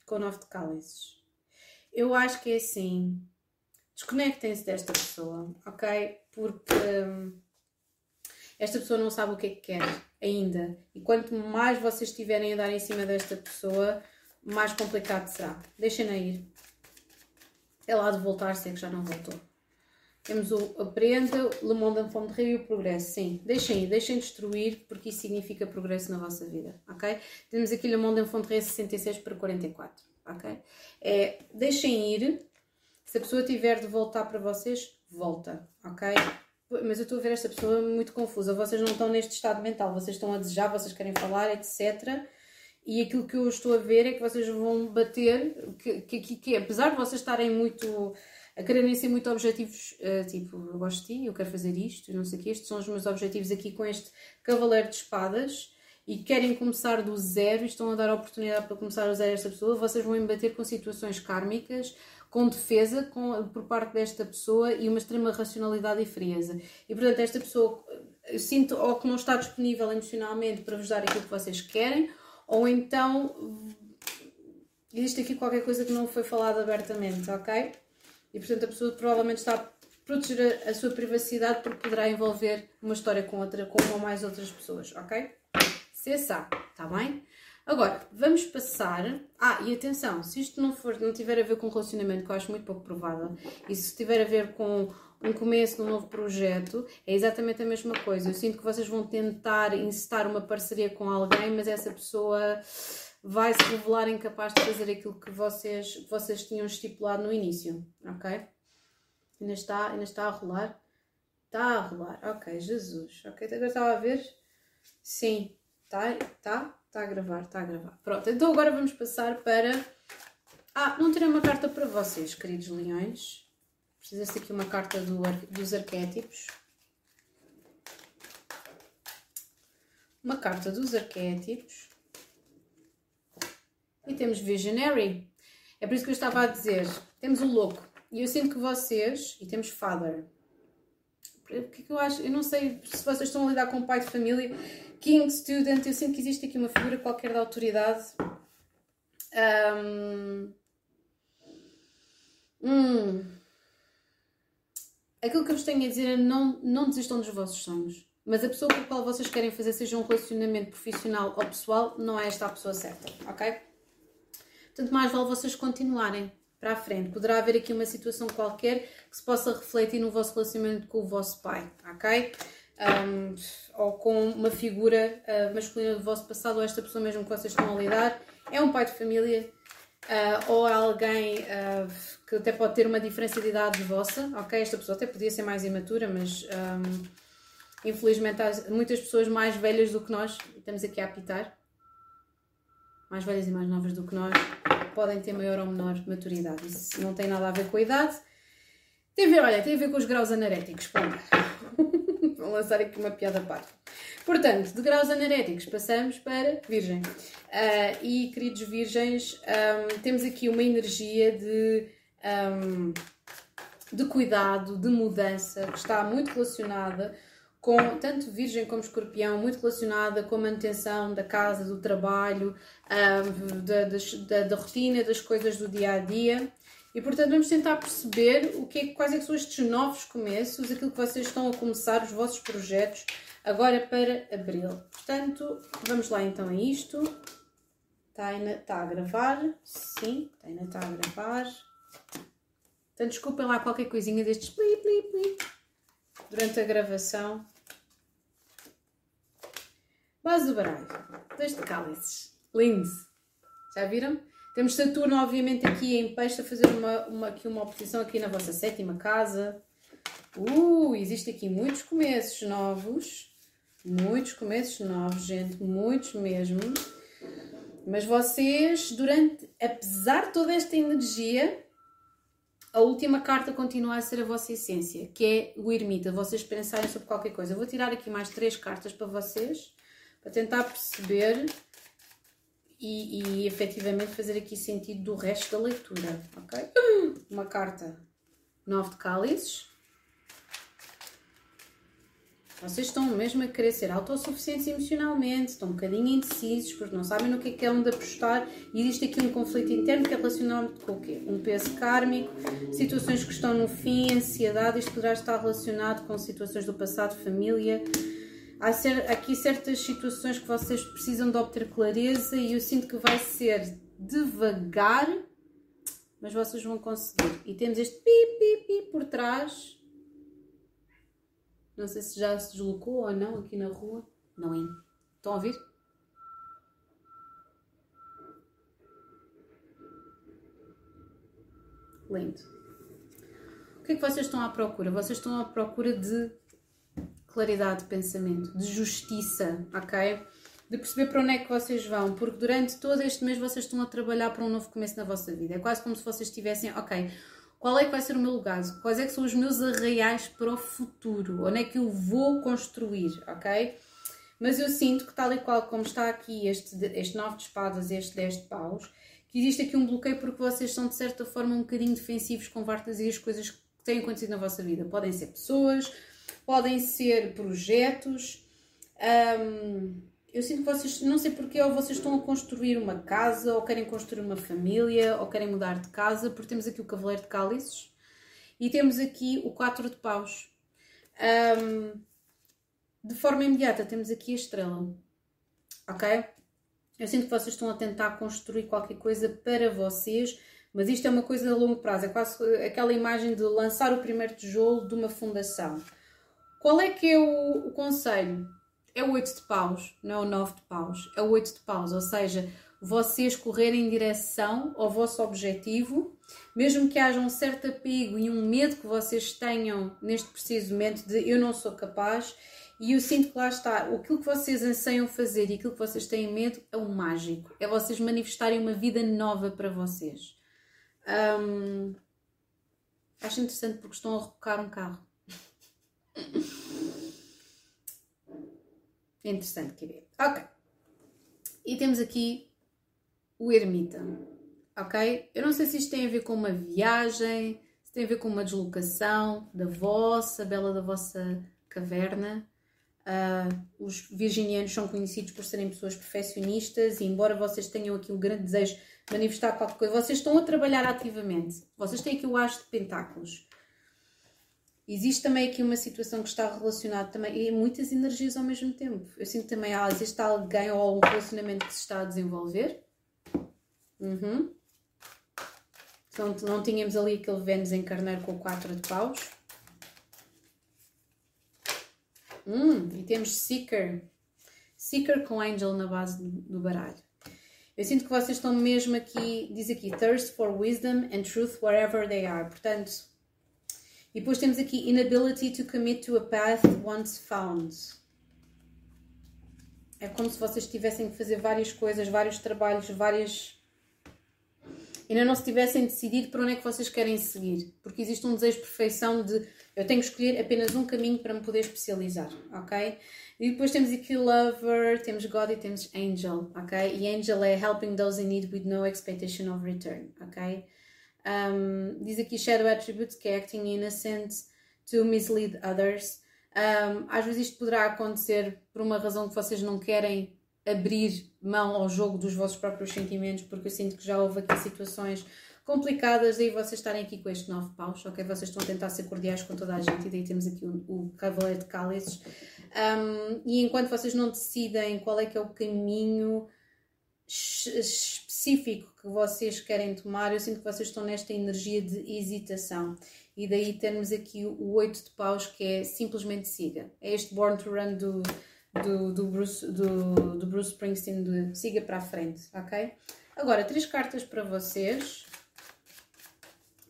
com nove de cálices. Eu acho que é assim. Desconectem-se desta pessoa, ok? Porque hum, esta pessoa não sabe o que é que quer ainda. E quanto mais vocês estiverem a dar em cima desta pessoa, mais complicado será. Deixem-na ir. É lá de voltar, se é que já não voltou. Temos o Aprenda, Le Monde en Fond de Rio e o Progresso. Sim, deixem ir, deixem destruir, porque isso significa progresso na vossa vida, ok? Temos aqui Le Monde en Fond de Rio 66 para 44, ok? É, deixem ir, se a pessoa tiver de voltar para vocês, volta, ok? Mas eu estou a ver esta pessoa muito confusa. Vocês não estão neste estado mental, vocês estão a desejar, vocês querem falar, etc. E aquilo que eu estou a ver é que vocês vão bater, que, que, que, que apesar de vocês estarem muito a quererem ser muito objetivos, uh, tipo, eu gosto de ti, eu quero fazer isto, não sei o que, estes são os meus objetivos aqui com este cavaleiro de espadas e querem começar do zero e estão a dar a oportunidade para começar a usar esta pessoa, vocês vão embater com situações kármicas, com defesa com, por parte desta pessoa e uma extrema racionalidade e frieza. E portanto, esta pessoa, eu sinto ou que não está disponível emocionalmente para vos dar aquilo que vocês querem, ou então existe aqui qualquer coisa que não foi falada abertamente, ok? E portanto a pessoa provavelmente está a proteger a, sua privacidade porque poderá envolver uma história com outra, com uma ou mais outras pessoas, ok? Sabe, está bem? Agora, vamos passar. Ah, e atenção, se isto não, for, não tiver a ver com relacionamento, que eu acho muito pouco provável, e se tiver a ver com um começo de um novo projeto, é exatamente a mesma coisa. Eu sinto que vocês vão tentar incitar uma parceria com alguém, mas essa pessoa vai se revelar incapaz de fazer aquilo que vocês, vocês tinham estipulado no início, ok? Ainda está, ainda está a rolar? Está a rolar, ok, Jesus, ok, agora estava a ver? Sim, está, está, está a gravar, está a gravar. Pronto, então agora vamos passar para... Ah, não terei uma carta para vocês, queridos leões. Precisa-se aqui uma carta do, dos arquétipos. Uma carta dos arquétipos. E temos Visionary. É por isso que eu estava a dizer. Temos o louco. E eu sinto que vocês. E temos Father. O que é que eu acho? Eu não sei se vocês estão a lidar com um pai de família. King, Student. Eu sinto que existe aqui uma figura qualquer da autoridade. Um, hum, aquilo que eu vos tenho a dizer é não, não desistam dos vossos sonhos. Mas a pessoa com a qual vocês querem fazer, seja um relacionamento profissional ou pessoal, não é esta a pessoa certa, ok? Portanto, mais vale vocês continuarem para a frente. Poderá haver aqui uma situação qualquer que se possa refletir no vosso relacionamento com o vosso pai, ok? Um, ou com uma figura uh, masculina do vosso passado, ou esta pessoa mesmo que vocês estão a lidar, é um pai de família, uh, ou alguém uh, que até pode ter uma diferença de idade vossa, ok? Esta pessoa até podia ser mais imatura, mas um, infelizmente há muitas pessoas mais velhas do que nós, estamos aqui a apitar, mais velhas e mais novas do que nós, podem ter maior ou menor maturidade. Isso não tem nada a ver com a idade. Tem a ver, olha, tem a ver com os graus anaréticos. Vou lançar aqui uma piada à parte. Portanto, de graus anaréticos passamos para Virgem. Uh, e, queridos Virgens, um, temos aqui uma energia de, um, de cuidado, de mudança, que está muito relacionada com tanto Virgem como Escorpião, muito relacionada com a manutenção da casa, do trabalho, da, da, da, rotina, das coisas do dia a dia. E portanto vamos tentar perceber o que é, quais é que são estes novos começos, aquilo que vocês estão a começar, os vossos projetos, agora para abril. Portanto, vamos lá então a isto. Taina está a gravar. Sim, Taina está a gravar. Portanto, desculpem lá qualquer coisinha destes pli, pli, pli durante a gravação. Base do baralho. Dois de cálices. Lindos. Já viram? Temos Saturno, obviamente, aqui em peixe a fazer uma, uma, aqui uma oposição aqui na vossa sétima casa. Uh, existe aqui muitos começos novos. Muitos começos novos, gente. Muitos mesmo. Mas vocês, durante, apesar de toda esta energia, a última carta continua a ser a vossa essência, que é o ermita. Vocês pensarem sobre qualquer coisa. Eu vou tirar aqui mais três cartas para vocês para tentar perceber e, e efetivamente fazer aqui sentido do resto da leitura, ok? Uma carta, nove de cálices. Vocês estão mesmo a querer ser autossuficientes emocionalmente, estão um bocadinho indecisos porque não sabem no que é que é onde apostar e existe aqui um conflito interno que é relacionado com o quê? Um peso kármico, situações que estão no fim, ansiedade, isto poderá estar relacionado com situações do passado, família, há ser, aqui certas situações que vocês precisam de obter clareza e eu sinto que vai ser devagar, mas vocês vão conseguir. E temos este pi, pi, pi por trás. Não sei se já se deslocou ou não aqui na rua. Não, hein? Estão a ouvir? Lindo. O que é que vocês estão à procura? Vocês estão à procura de claridade de pensamento, de justiça, ok? De perceber para onde é que vocês vão, porque durante todo este mês vocês estão a trabalhar para um novo começo na vossa vida. É quase como se vocês estivessem, ok, qual é que vai ser o meu lugar? Quais é que são os meus arraiais para o futuro? Onde é que eu vou construir, ok? Mas eu sinto que tal e qual como está aqui este, este 9 de espadas e este 10 de paus, que existe aqui um bloqueio porque vocês são de certa forma um bocadinho defensivos com várias as coisas que têm acontecido na vossa vida. Podem ser pessoas, podem ser projetos. Eu sinto que vocês, não sei porque, ou vocês estão a construir uma casa, ou querem construir uma família, ou querem mudar de casa, porque temos aqui o Cavaleiro de Cálices e temos aqui o Quatro de Paus. De forma imediata, temos aqui a estrela, ok? Eu sinto que vocês estão a tentar construir qualquer coisa para vocês, mas isto é uma coisa a longo prazo, é quase aquela imagem de lançar o primeiro tijolo de uma fundação. Qual é que é o, o conselho? É o 8 de paus, não é o 9 de paus, é o 8 de paus, ou seja, vocês correrem em direção ao vosso objetivo, mesmo que haja um certo apego e um medo que vocês tenham neste preciso momento de eu não sou capaz, e eu sinto que lá está, aquilo que vocês anseiam fazer e aquilo que vocês têm medo é o mágico, é vocês manifestarem uma vida nova para vocês. Um, acho interessante porque estão a rebocar um carro. É interessante, quer ver. Ok. E temos aqui o ermita. Ok? Eu não sei se isto tem a ver com uma viagem, se tem a ver com uma deslocação da vossa, bela da vossa caverna. Uh, os virginianos são conhecidos por serem pessoas perfeccionistas e, embora vocês tenham aqui um grande desejo de manifestar qualquer coisa, vocês estão a trabalhar ativamente. Vocês têm aqui o As de Pentáculos. Existe também aqui uma situação que está relacionada também e muitas energias ao mesmo tempo. Eu sinto também, ah, existe alguém ou algum relacionamento que se está a desenvolver. Uhum. Então não tínhamos ali aquele Vênus em carneiro com 4 de paus. Hum, e temos Seeker. Seeker com Angel na base do baralho. Eu sinto que vocês estão mesmo aqui, diz aqui, thirst for wisdom and truth wherever they are. Portanto, e depois temos aqui inability to commit to a path once found. É como se vocês tivessem que fazer várias coisas, vários trabalhos, várias. Ainda não se tivessem decidido para onde é que vocês querem seguir. Porque existe um desejo de perfeição de eu tenho que escolher apenas um caminho para me poder especializar, ok? E depois temos aqui Lover, temos God e temos Angel, ok? E Angel é helping those in need with no expectation of return, ok? Um, diz aqui Shadow Attributes, que é acting innocent to mislead others. Um, às vezes isto poderá acontecer por uma razão que vocês não querem abrir mão ao jogo dos vossos próprios sentimentos, porque eu sinto que já houve aqui situações complicadas, daí vocês estarem aqui com este nove paus, ok? Vocês estão a tentar ser cordiais com toda a gente, e daí temos aqui o, o Cavaleiro de Cálices. Um, e enquanto vocês não decidem qual é que é o caminho específico que vocês querem tomar, eu sinto que vocês estão nesta energia de hesitação. E daí temos aqui o 8 de paus, que é simplesmente siga. É este Born to Run do, do, do, Bruce, do, do Bruce Springsteen, de siga para a frente, ok? Agora, três cartas para vocês.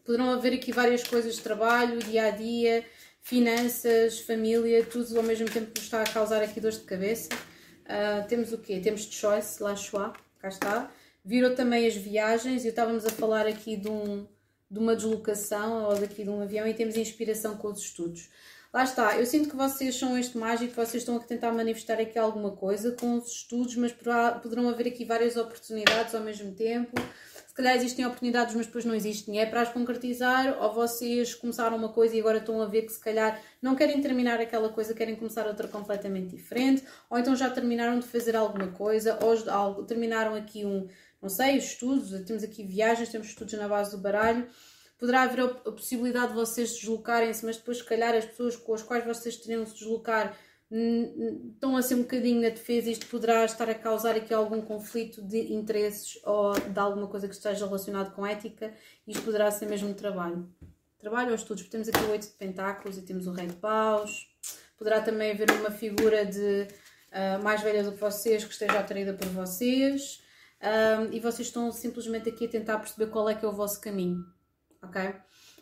Poderão haver aqui várias coisas de trabalho, dia a dia, finanças, família, tudo ao mesmo tempo que está a causar aqui dores de cabeça. Uh, temos o quê? Temos choice, la choix, cá está. Virou também as viagens, e estávamos a falar aqui de, um, de uma deslocação ou daqui de um avião e temos inspiração com os estudos. Lá está, eu sinto que vocês são este mágico, vocês estão a tentar manifestar aqui alguma coisa com os estudos, mas poderão haver aqui várias oportunidades ao mesmo tempo se calhar existem oportunidades, mas depois não existe dinheiro para as concretizar, ou vocês começaram uma coisa e agora estão a ver que se calhar não querem terminar aquela coisa, querem começar outra completamente diferente, ou então já terminaram de fazer alguma coisa, ou terminaram aqui um, não sei, estudos, temos aqui viagens, temos estudos na base do baralho. Poderá haver a possibilidade de vocês deslocarem-se, mas depois, se calhar, as pessoas com as quais vocês teriam de se deslocar estão a ser um bocadinho na defesa, isto poderá estar a causar aqui algum conflito de interesses ou de alguma coisa que esteja relacionado com ética, isto poderá ser mesmo trabalho. Trabalho ou estudos, temos aqui o oito de pentáculos e temos o rei de paus, poderá também haver uma figura de uh, mais velha do que vocês que esteja atraída por vocês um, e vocês estão simplesmente aqui a tentar perceber qual é que é o vosso caminho, ok?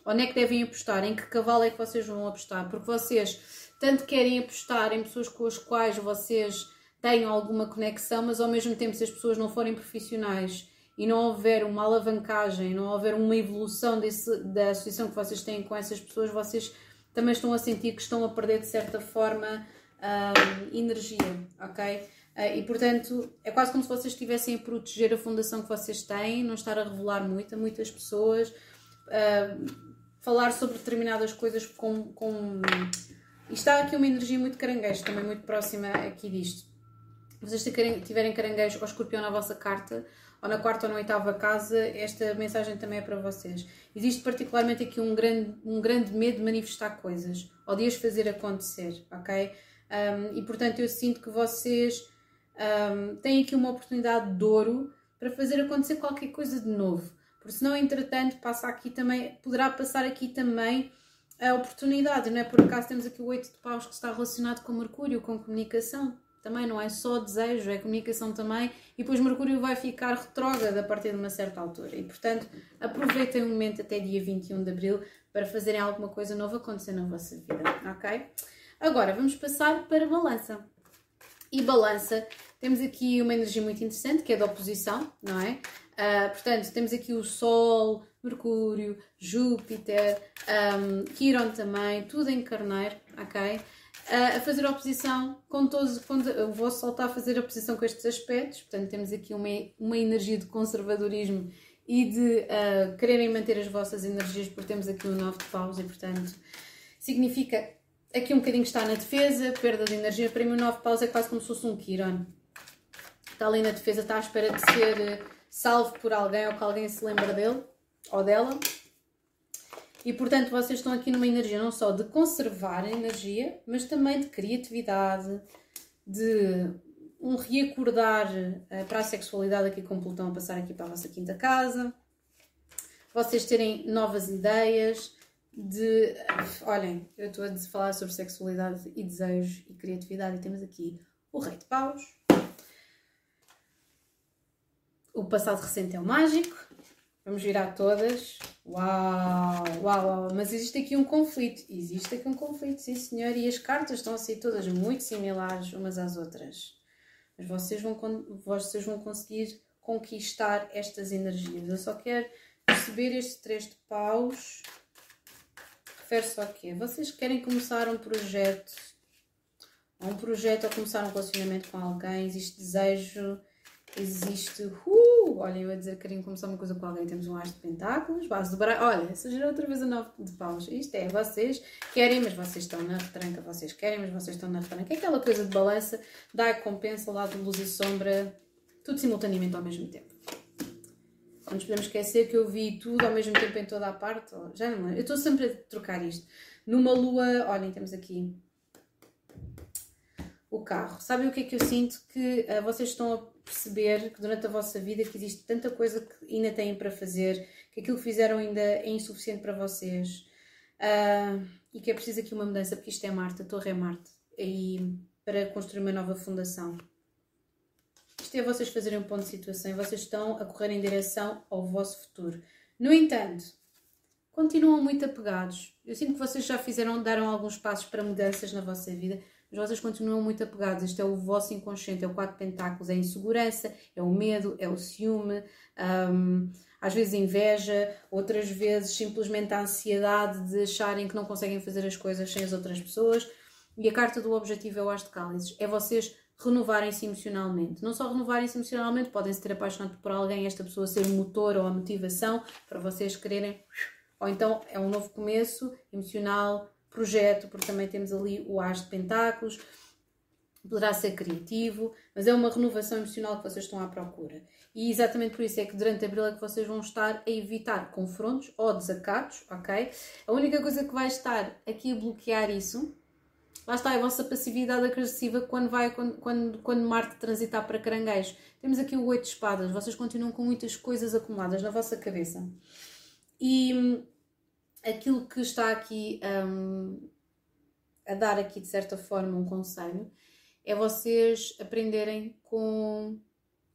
Onde é que devem apostar? Em que cavalo é que vocês vão apostar? Porque vocês tanto querem apostar em pessoas com as quais vocês tenham alguma conexão, mas ao mesmo tempo, se as pessoas não forem profissionais e não houver uma alavancagem, não houver uma evolução desse, da associação que vocês têm com essas pessoas, vocês também estão a sentir que estão a perder de certa forma um, energia, ok? Uh, e portanto é quase como se vocês estivessem a proteger a fundação que vocês têm, não estar a revelar muito a muitas pessoas, uh, falar sobre determinadas coisas com, com e está aqui uma energia muito caranguejo, também muito próxima aqui disto. Vocês tiverem caranguejo ou escorpião na vossa carta, ou na quarta ou na oitava casa, esta mensagem também é para vocês. Existe particularmente aqui um grande, um grande medo de manifestar coisas, ou de as fazer acontecer, ok? Um, e portanto eu sinto que vocês um, têm aqui uma oportunidade de ouro para fazer acontecer qualquer coisa de novo. Porque senão, entretanto, passa aqui também, poderá passar aqui também a oportunidade, não é? Por acaso temos aqui o 8 de paus que está relacionado com Mercúrio, com comunicação, também não é só desejo, é comunicação também, e depois Mercúrio vai ficar retrógrado a partir de uma certa altura. E portanto, aproveitem o momento até dia 21 de Abril para fazerem alguma coisa nova acontecer na vossa vida, ok? Agora vamos passar para balança. E balança, temos aqui uma energia muito interessante que é da oposição, não é? Uh, portanto, temos aqui o Sol, Mercúrio, Júpiter, um, Quiron também, tudo em carneiro, ok? Uh, a fazer oposição com todos, quando o vosso Sol está a fazer oposição com estes aspectos, portanto, temos aqui uma, uma energia de conservadorismo e de uh, quererem manter as vossas energias, porque temos aqui um novo de paus e, portanto, significa aqui um bocadinho está na defesa, perda de energia. Para mim, o novo de paus é quase como se fosse um Quiron. Está ali na defesa, está à espera de ser salvo por alguém ou que alguém se lembra dele ou dela. E portanto, vocês estão aqui numa energia não só de conservar a energia, mas também de criatividade, de um reacordar uh, para a sexualidade aqui com Plutão a passar aqui para a vossa quinta casa. Vocês terem novas ideias de. Olhem, eu estou a falar sobre sexualidade e desejo e criatividade e temos aqui o Rei de Paus. O passado recente é o mágico. Vamos virar todas. Uau, uau, uau. Mas existe aqui um conflito. Existe aqui um conflito, sim senhor. E as cartas estão a todas muito similares umas às outras. Mas vocês vão, vocês vão conseguir conquistar estas energias. Eu só quero perceber este três de paus. Refere-se ao quê? Vocês querem começar um projeto. Um projeto ou começar um relacionamento com alguém. Existe desejo existe. Uh, olha, eu ia dizer que queriam começar uma coisa com alguém. Temos um as de pentáculos, base do baralho. Olha, surgiu outra vez a nove de paus. Isto é, vocês querem, mas vocês estão na retranca. Vocês querem, mas vocês estão na retranca. É aquela coisa de balança, dá a compensa, lado de luz e sombra, tudo simultaneamente ao mesmo tempo. Não nos podemos esquecer que eu vi tudo ao mesmo tempo em toda a parte. Já não Eu estou sempre a trocar isto. Numa lua, olhem, temos aqui o carro. Sabem o que é que eu sinto? Que uh, vocês estão a perceber que durante a vossa vida que existe tanta coisa que ainda têm para fazer, que aquilo que fizeram ainda é insuficiente para vocês uh, e que é preciso aqui uma mudança, porque isto é Marte, a Torre é Marte, e para construir uma nova fundação. Isto é vocês fazerem um ponto de situação e vocês estão a correr em direção ao vosso futuro. No entanto, continuam muito apegados. Eu sinto que vocês já fizeram, deram alguns passos para mudanças na vossa vida, mas vocês continuam muito apegados. Este é o vosso inconsciente, é o quatro pentáculos, é a insegurança, é o medo, é o ciúme, um, às vezes inveja, outras vezes simplesmente a ansiedade de acharem que não conseguem fazer as coisas sem as outras pessoas. E a carta do objetivo é o As de Cálices, é vocês renovarem-se emocionalmente. Não só renovarem-se emocionalmente, podem se ter apaixonado por alguém, esta pessoa ser o motor ou a motivação para vocês quererem. Ou então é um novo começo emocional, projeto, porque também temos ali o As de Pentáculos, poderá ser criativo, mas é uma renovação emocional que vocês estão à procura. E exatamente por isso é que durante abril é que vocês vão estar a evitar confrontos ou desacatos, ok? A única coisa que vai estar aqui a bloquear isso, lá está, é a vossa passividade agressiva quando, vai, quando, quando, quando Marte transitar para caranguejo. Temos aqui o oito de espadas, vocês continuam com muitas coisas acumuladas na vossa cabeça. E aquilo que está aqui um, a dar aqui de certa forma um conselho é vocês aprenderem com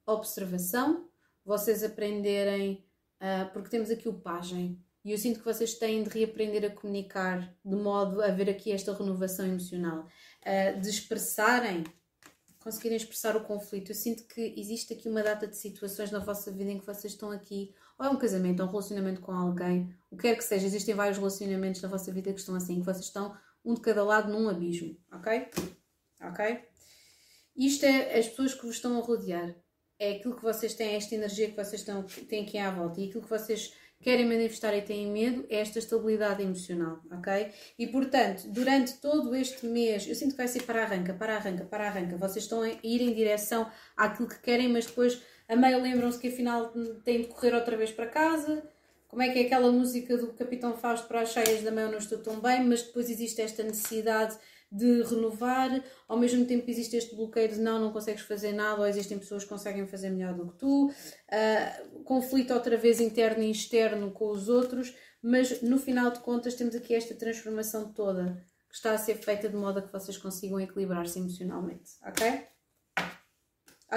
observação, vocês aprenderem, uh, porque temos aqui o pajem, e eu sinto que vocês têm de reaprender a comunicar de modo a ver aqui esta renovação emocional, uh, de expressarem, conseguirem expressar o conflito. Eu sinto que existe aqui uma data de situações na vossa vida em que vocês estão aqui ou é um casamento, ou um relacionamento com alguém, o que quer que seja, existem vários relacionamentos na vossa vida que estão assim, que vocês estão um de cada lado num abismo, ok? Ok? Isto é as pessoas que vos estão a rodear. É aquilo que vocês têm, esta energia que vocês estão, têm aqui à volta. E aquilo que vocês querem manifestar e têm medo é esta estabilidade emocional, ok? E portanto, durante todo este mês, eu sinto que vai ser para arranca, para arranca, para arranca. Vocês estão a ir em direção àquilo que querem, mas depois a meio lembram-se que afinal têm de correr outra vez para casa. Como é que é aquela música do Capitão Fausto para as cheias da mão não estou tão bem, mas depois existe esta necessidade de renovar, ao mesmo tempo existe este bloqueio de não, não consegues fazer nada, ou existem pessoas que conseguem fazer melhor do que tu, uh, conflito outra vez interno e externo com os outros, mas no final de contas temos aqui esta transformação toda que está a ser feita de modo a que vocês consigam equilibrar-se emocionalmente, ok?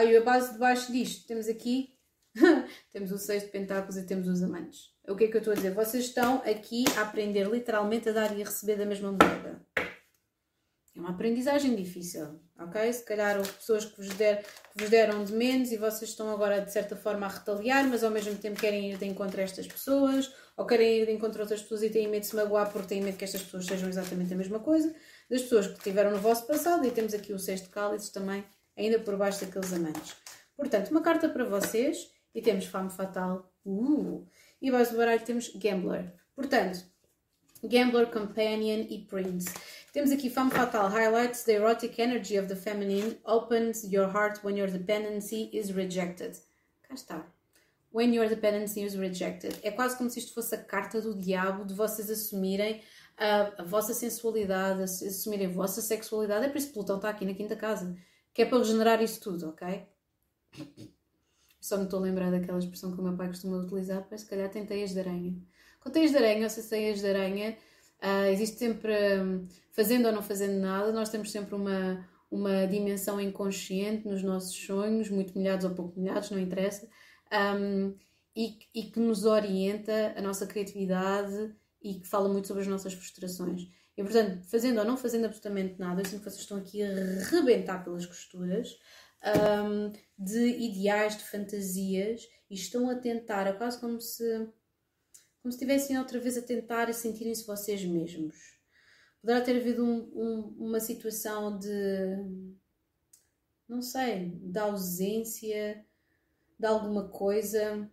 E a base de baixo disto, temos aqui, temos o seis de pentáculos e temos os amantes. O que é que eu estou a dizer? Vocês estão aqui a aprender literalmente a dar e a receber da mesma moeda. É uma aprendizagem difícil, ok? Se calhar houve pessoas que vos, der, que vos deram de menos e vocês estão agora de certa forma a retaliar, mas ao mesmo tempo querem ir de encontro a estas pessoas, ou querem ir de encontro a outras pessoas e têm medo de se magoar porque têm medo que estas pessoas sejam exatamente a mesma coisa, das pessoas que tiveram no vosso passado, e temos aqui o sexto de cálices também, ainda por baixo daqueles amantes. Portanto, uma carta para vocês, e temos Fame Fatal, uh, e abaixo do baralho temos Gambler. Portanto, Gambler, Companion e Prince. Temos aqui Femme Fatale highlights the erotic energy of the feminine, opens your heart when your dependency is rejected. Cá está. When your dependency is rejected. É quase como se isto fosse a carta do diabo de vocês assumirem a, a vossa sensualidade, assumirem a vossa sexualidade. É por isso que Plutão está aqui na quinta casa. Que é para regenerar isso tudo, ok? Só me estou a lembrar daquela expressão que o meu pai costuma utilizar, para se calhar tem teias de aranha. Com teias de aranha, ou se teias de aranha, uh, existe sempre, um, fazendo ou não fazendo nada, nós temos sempre uma, uma dimensão inconsciente nos nossos sonhos, muito molhados ou pouco molhados, não interessa, um, e, e, que nos orienta a nossa criatividade e que fala muito sobre as nossas frustrações. E portanto, fazendo ou não fazendo absolutamente nada, eu sinto que vocês estão aqui a rebentar pelas costuras um, de ideais, de fantasias e estão a tentar, é quase como se como se estivessem outra vez a tentar sentirem-se vocês mesmos. Poderá ter havido um, um, uma situação de, não sei, de ausência de alguma coisa.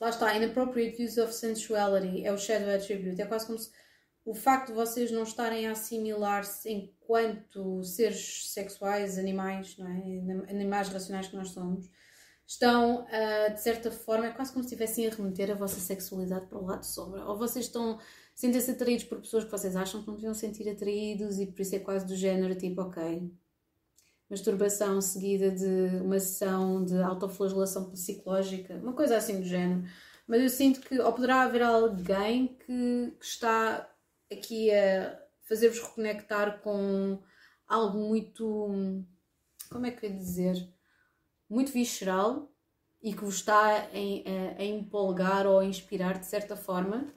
Lá está, inappropriate use of sensuality é o shadow attribute. É quase como se o facto de vocês não estarem a assimilar-se enquanto seres sexuais, animais, não é? animais racionais que nós somos, estão, uh, de certa forma, é quase como se estivessem a remeter a vossa sexualidade para o lado de sombra. Ou vocês estão, sentem-se atraídos por pessoas que vocês acham que não deviam sentir atraídos e por isso é quase do género tipo, ok, masturbação seguida de uma sessão de autoflagelação psicológica, uma coisa assim do género. Mas eu sinto que, ou poderá haver alguém que, que está aqui a fazer-vos reconectar com algo muito. Como é que eu ia dizer? muito visceral e que vos está a, a empolgar ou a inspirar de certa forma.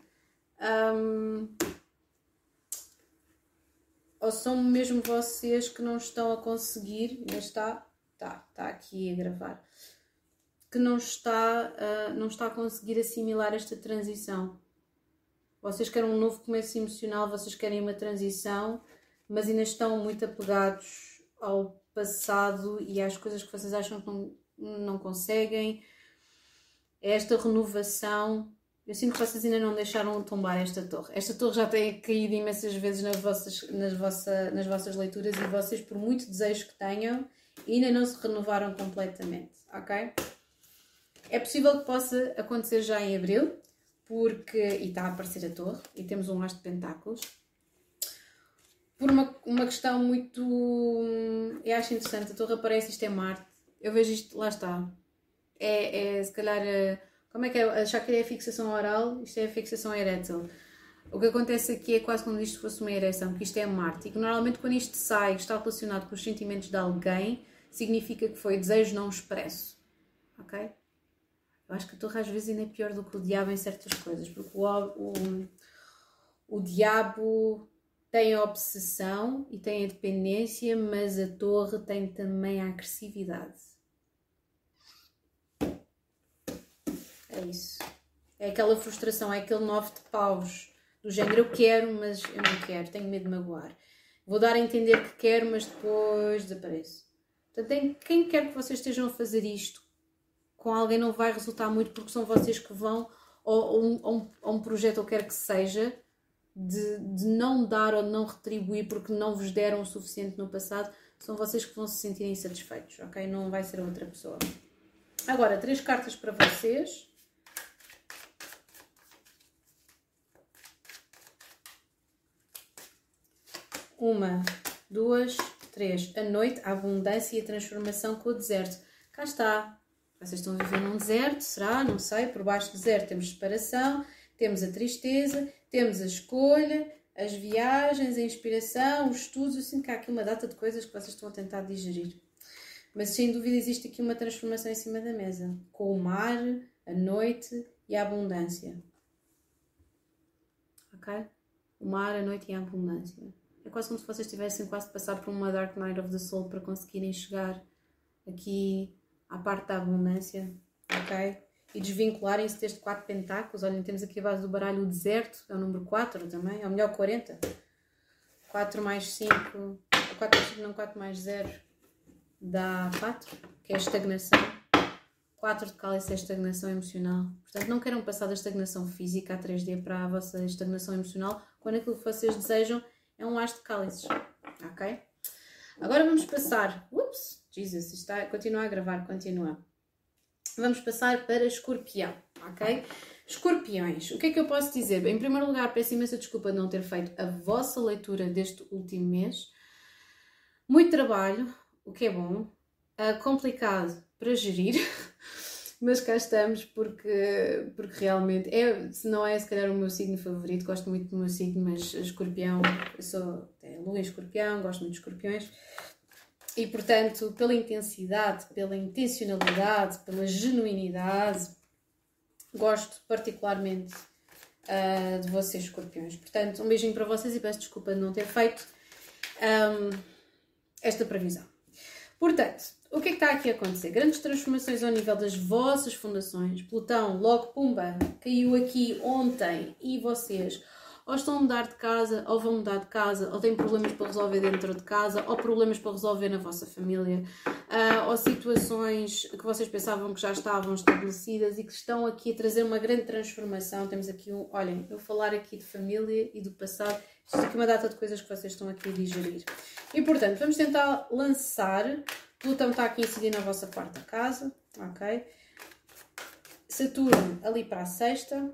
Um, ou são mesmo vocês que não estão a conseguir, mas está, está, está aqui a gravar, que não está, uh, não está a conseguir assimilar esta transição. Vocês querem um novo começo emocional, vocês querem uma transição, mas ainda estão muito apegados ao passado e às coisas que vocês acham que não, não conseguem. É esta renovação. Eu sinto que vocês ainda não deixaram tombar esta torre. Esta torre já tem caído imensas vezes nas vossas, nas, vossa, nas vossas leituras e vocês, por muito desejo que tenham, ainda não se renovaram completamente, ok? É possível que possa acontecer já em abril, porque. e está a aparecer a torre, e temos um as de pentáculos por uma, uma questão muito. Eu acho interessante. A torre aparece, isto é Marte. Eu vejo isto, lá está. É, é se calhar. Eh, como é que é? Achar que é a fixação oral, isto é a fixação erétil. O que acontece aqui é quase como isto fosse uma ereção, porque isto é Marte. E que normalmente quando isto sai, está relacionado com os sentimentos de alguém, significa que foi desejo não expresso. Ok? Eu acho que a torre às vezes ainda é pior do que o diabo em certas coisas, porque o, o, o diabo tem a obsessão e tem a dependência, mas a torre tem também a agressividade. É isso. É aquela frustração, é aquele nove de paus. Do género, eu quero, mas eu não quero, tenho medo de magoar. Vou dar a entender que quero, mas depois desapareço. Portanto, quem quer que vocês estejam a fazer isto com alguém não vai resultar muito porque são vocês que vão ou, ou, ou, ou um projeto ou quer que seja de, de não dar ou não retribuir porque não vos deram o suficiente no passado, são vocês que vão se sentir insatisfeitos, ok? Não vai ser outra pessoa. Agora, três cartas para vocês. Uma, duas, três. A noite, a abundância e a transformação com o deserto. Cá está. Vocês estão a viver num deserto, será? Não sei. Por baixo do deserto temos separação, temos a tristeza temos a escolha, as viagens, a inspiração, os estudos. Eu sinto que há aqui uma data de coisas que vocês estão a tentar digerir. Mas sem dúvida existe aqui uma transformação em cima da mesa, com o mar, a noite e a abundância. Ok? O mar, a noite e a abundância. É quase como se vocês tivessem quase de passar por uma Dark Night of the Soul para conseguirem chegar aqui à parte da abundância, ok? E desvincularem-se deste 4 pentáculos. Olhem, temos aqui a base do baralho o deserto, é o número 4 também, é o melhor 40. 4 mais 5, 4 mais 5 não, 4 mais 0 dá 4, que é a estagnação. 4 de cálice é a estagnação emocional. Portanto, não queiram passar da estagnação física a 3D para a vossa estagnação emocional, quando aquilo que vocês desejam é um as de cálices, ok? Agora vamos passar, ups, Jesus, está, continua a gravar, continua. Vamos passar para escorpião, ok? Escorpiões, o que é que eu posso dizer? Em primeiro lugar, peço imensa desculpa de não ter feito a vossa leitura deste último mês. Muito trabalho, o que é bom, uh, complicado para gerir, mas cá estamos porque, porque realmente é, se não é se calhar o meu signo favorito, gosto muito do meu signo, mas escorpião, eu sou é, lua escorpião, gosto muito de escorpiões. E portanto, pela intensidade, pela intencionalidade, pela genuinidade, gosto particularmente uh, de vocês, escorpiões. Portanto, um beijinho para vocês e peço desculpa de não ter feito um, esta previsão. Portanto, o que é que está aqui a acontecer? Grandes transformações ao nível das vossas fundações. Plutão, logo, pumba, caiu aqui ontem e vocês ou estão a mudar de casa, ou vão mudar de casa, ou têm problemas para resolver dentro de casa, ou problemas para resolver na vossa família, uh, ou situações que vocês pensavam que já estavam estabelecidas e que estão aqui a trazer uma grande transformação. Temos aqui um, olhem, eu falar aqui de família e do passado, isto aqui é uma data de coisas que vocês estão aqui a digerir. E portanto, vamos tentar lançar. Plutão está aqui a incidir na vossa quarta casa, ok? Saturno ali para a sexta,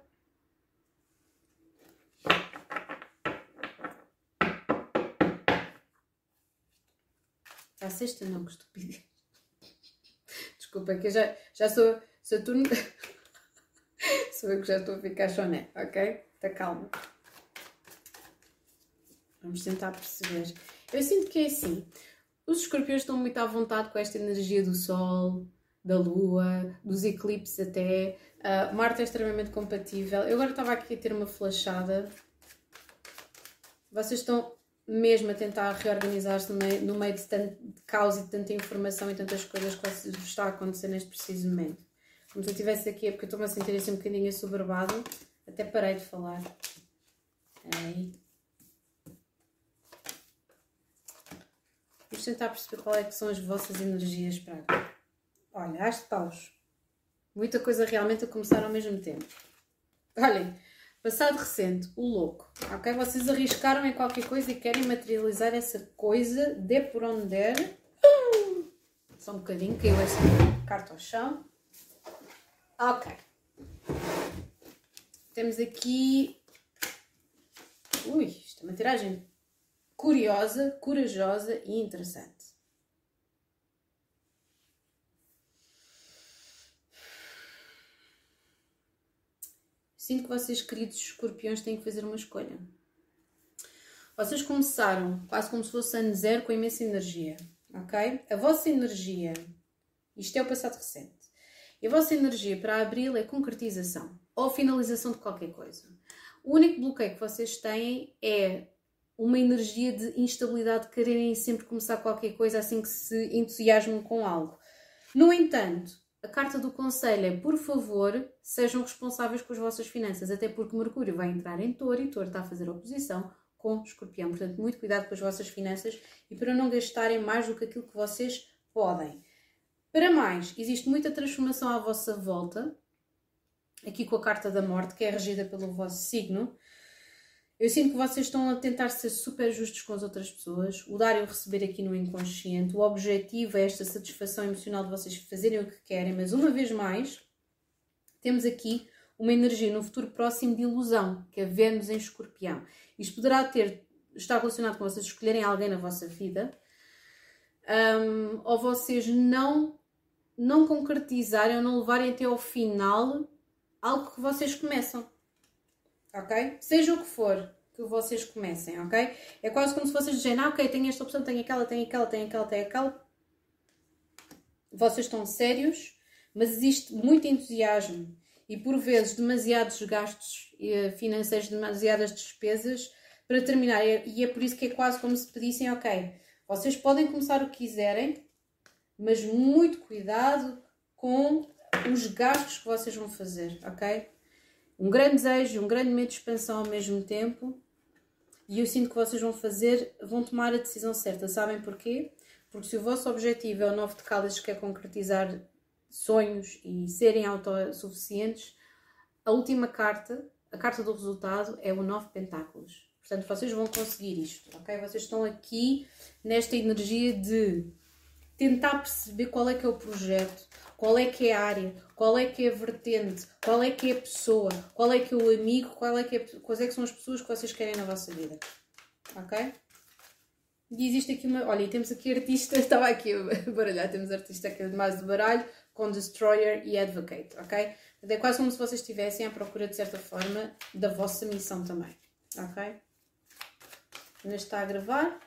À sexta não, que estupidez. Desculpa, que eu já, já sou Saturno. sou eu que já estou a ficar choné, ok? Está calma. Vamos tentar perceber. Eu sinto que é assim. Os escorpiões estão muito à vontade com esta energia do Sol, da Lua, dos eclipses até. Uh, Marte é extremamente compatível. Eu agora estava aqui a ter uma flashada. Vocês estão mesmo a tentar reorganizar-se no meio, no meio de tanto caos e de tanta informação e tantas coisas que está a acontecer neste preciso momento. Como se eu estivesse aqui, é porque eu estou-me a sentir assim um bocadinho assoberbado, até parei de falar. Aí. Vamos tentar perceber qual é que são as vossas energias para agora. Olha, as paus. Muita coisa realmente a começar ao mesmo tempo. Olhem, Passado recente, o louco. Ok? Vocês arriscaram em qualquer coisa e querem materializar essa coisa, dê por onde der. Só um bocadinho, caiu essa carta ao chão. Ok. Temos aqui. Ui, isto é uma tiragem curiosa, corajosa e interessante. Sinto que vocês, queridos escorpiões, têm que fazer uma escolha. Vocês começaram quase como se fosse ano zero com imensa energia, ok? A vossa energia, isto é o passado recente, e a vossa energia para abril é concretização ou finalização de qualquer coisa. O único bloqueio que vocês têm é uma energia de instabilidade, de quererem sempre começar qualquer coisa assim que se entusiasmam com algo. No entanto, a carta do conselho é, por favor, sejam responsáveis com as vossas finanças, até porque Mercúrio vai entrar em touro e touro está a fazer oposição com escorpião. Portanto, muito cuidado com as vossas finanças e para não gastarem mais do que aquilo que vocês podem. Para mais, existe muita transformação à vossa volta, aqui com a carta da morte, que é regida pelo vosso signo, eu sinto que vocês estão a tentar ser super justos com as outras pessoas, o dar e o receber aqui no inconsciente. O objetivo é esta satisfação emocional de vocês fazerem o que querem, mas uma vez mais, temos aqui uma energia no futuro próximo de ilusão, que é Vênus em escorpião. Isto poderá ter, estar relacionado com vocês escolherem alguém na vossa vida, um, ou vocês não, não concretizarem ou não levarem até ao final algo que vocês começam ok? Seja o que for que vocês comecem, ok? É quase como se vocês dizerem, ah, ok, tenho esta opção, tenho aquela, tenho aquela, tenho aquela, tenho aquela. vocês estão sérios, mas existe muito entusiasmo e por vezes demasiados gastos eh, financeiros, demasiadas despesas para terminar. E é por isso que é quase como se pedissem, ok, vocês podem começar o que quiserem, mas muito cuidado com os gastos que vocês vão fazer, ok? Um grande desejo, um grande medo de expansão ao mesmo tempo. E eu sinto que vocês vão fazer, vão tomar a decisão certa. Sabem porquê? Porque se o vosso objetivo é o novo de Cálices, que é concretizar sonhos e serem autossuficientes, a última carta, a carta do resultado, é o nove pentáculos. Portanto, vocês vão conseguir isto, ok? Vocês estão aqui nesta energia de tentar perceber qual é que é o projeto, qual é que é a área, qual é que é a vertente, qual é que é a pessoa, qual é que é o amigo, qual é que é, quais é que são as pessoas que vocês querem na vossa vida. Ok? E existe aqui uma. Olha, temos aqui artista, estava aqui a baralhar, temos artista aqui mais do baralho, com Destroyer e Advocate, ok? É quase como se vocês estivessem à procura, de certa forma, da vossa missão também, ok? Ainda está a gravar.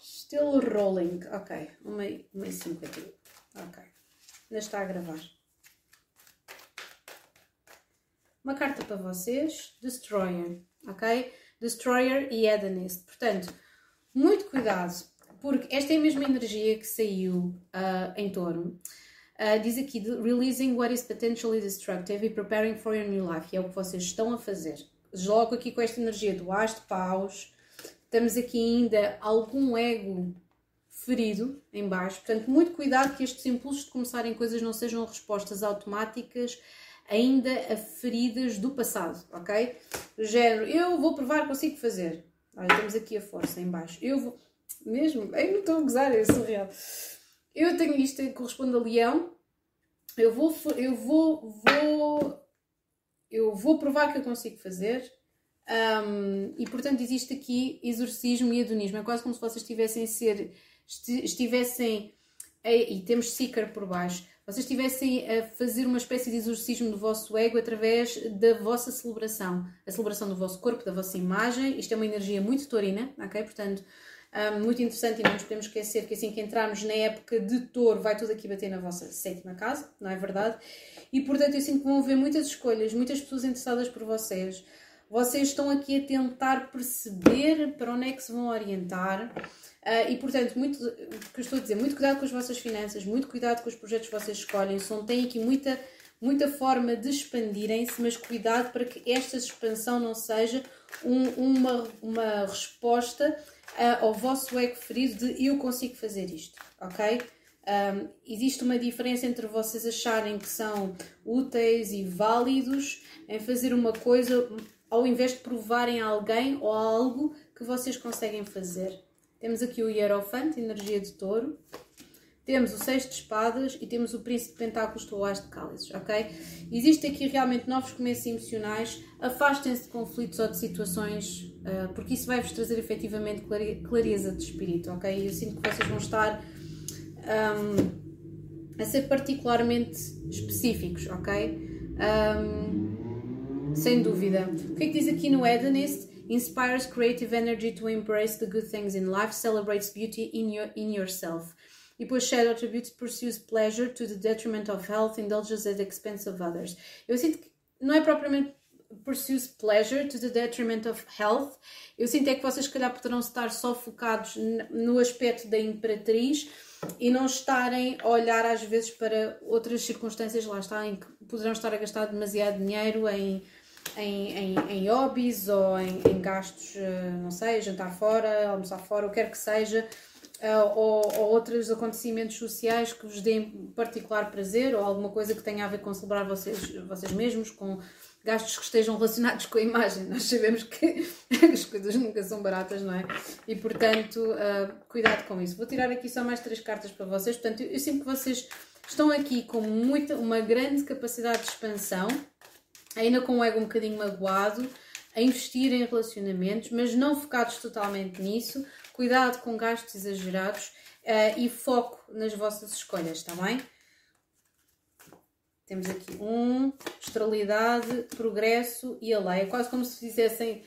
Still rolling, ok. 1,51, ok. Ainda está a gravar. Uma carta para vocês, Destroyer, ok? Destroyer e Hedonist. Portanto, muito cuidado, porque esta é a mesma energia que saiu uh, em torno. Uh, diz aqui, releasing what is potentially destructive e preparing for your new life. E é o que vocês estão a fazer. Logo aqui com esta energia do as de paus, estamos aqui ainda algum ego ferido em baixo. Portanto, muito cuidado que estes impulsos de começarem coisas não sejam respostas automáticas ainda a feridas do passado, ok? Género, eu vou provar consigo fazer. Olha, temos aqui a força em baixo. Eu vou... Mesmo? Eu não estou a gozar, é surreal. Eu tenho isto corresponde a leão. Eu vou... Eu vou... vou eu vou provar que eu consigo fazer. Um, e portanto existe aqui exorcismo e hedonismo. É quase como se vocês estivessem a ser, estivessem, a, e temos seeker por baixo, vocês estivessem a fazer uma espécie de exorcismo do vosso ego através da vossa celebração, a celebração do vosso corpo, da vossa imagem. Isto é uma energia muito taurina, ok? Portanto, um, muito interessante e não nos podemos esquecer que assim que entrarmos na época de touro vai tudo aqui bater na vossa sétima casa, não é verdade? E portanto eu sinto que vão haver muitas escolhas, muitas pessoas interessadas por vocês. Vocês estão aqui a tentar perceber para onde é que se vão orientar. Uh, e portanto, muito, que estou a dizer, muito cuidado com as vossas finanças, muito cuidado com os projetos que vocês escolhem. São, têm aqui muita, muita forma de expandirem-se, mas cuidado para que esta expansão não seja um, uma, uma resposta uh, ao vosso ego ferido de eu consigo fazer isto, ok? Um, existe uma diferença entre vocês acharem que são úteis e válidos em fazer uma coisa ao invés de provarem a alguém ou a algo que vocês conseguem fazer. Temos aqui o Hierofante, energia de touro. Temos o Seis de Espadas e temos o Príncipe de Pentáculos do As de Cálices, ok? Existem aqui realmente novos começos emocionais. Afastem-se de conflitos ou de situações, uh, porque isso vai-vos trazer efetivamente clareza de espírito, ok? Eu sinto que vocês vão estar um, a ser particularmente específicos, ok? Um, sem dúvida. O que é que diz aqui no Hedonist? Inspires creative energy to embrace the good things in life, celebrates beauty in, your, in yourself. E depois Shadow Attributes pursues pleasure to the detriment of health, indulges at the expense of others. Eu sinto que não é propriamente pursues pleasure to the detriment of health. Eu sinto é que vocês, se calhar, poderão estar só focados no aspecto da imperatriz e não estarem a olhar às vezes para outras circunstâncias lá está, em que poderão estar a gastar demasiado dinheiro em em, em, em hobbies ou em, em, gastos, eh, não sei, jantar fora, almoçar fora, o que quer que seja, eh, ou, ou, outros acontecimentos sociais que vos deem particular prazer ou alguma coisa que tenha a ver com celebrar vocês, vocês mesmos, com gastos que estejam relacionados com a imagem. Nós sabemos que as coisas nunca são baratas, não é? E portanto, uh, cuidado com isso. Vou tirar aqui só mais três cartas para vocês. Portanto, eu, eu sinto que vocês estão aqui com muita, uma grande capacidade de expansão ainda com o ego um bocadinho magoado, a investir em relacionamentos, mas não focados totalmente nisso. Cuidado com gastos exagerados uh, e foco nas vossas escolhas, está bem? Temos aqui um, estralidade, progresso e a lei. É quase como se fizessem.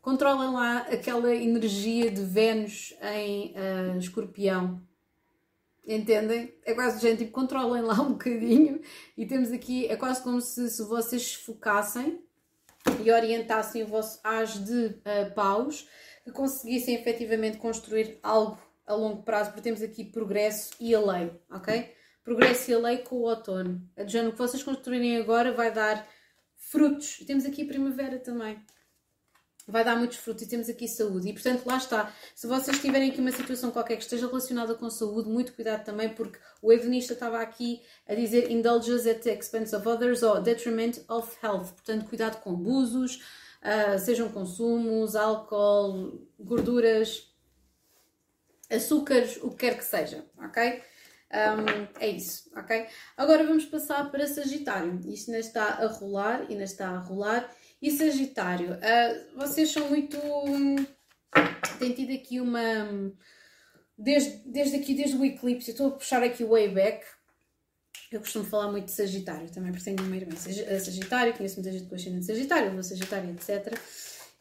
Controlem lá aquela energia de Vênus em uh, escorpião. Entendem? É quase gente, tipo, controlem lá um bocadinho. E temos aqui, é quase como se, se vocês focassem e orientassem o vosso as de uh, paus, que conseguissem efetivamente construir algo a longo prazo, porque temos aqui progresso e a lei, ok? Progresso e a lei com o outono. A de o que vocês construírem agora vai dar frutos. E temos aqui a primavera também vai dar muitos frutos e temos aqui saúde. E portanto, lá está. Se vocês tiverem aqui uma situação qualquer que esteja relacionada com saúde, muito cuidado também, porque o hedonista estava aqui a dizer indulges at the expense of others or detriment of health. Portanto, cuidado com abusos, uh, sejam consumos, álcool, gorduras, açúcares, o que quer que seja, ok? Um, é isso, ok? Agora vamos passar para Sagitário. Isto ainda está a rolar, ainda está a rolar. E Sagitário, uh, vocês são muito. têm tido aqui uma. Desde, desde aqui, desde o eclipse, eu estou a puxar aqui o way back. Eu costumo falar muito de Sagitário também, porque tenho uma irmã Sagitário, conheço muita gente com ascendente Sagitário, eu Sagitário, etc. Uh,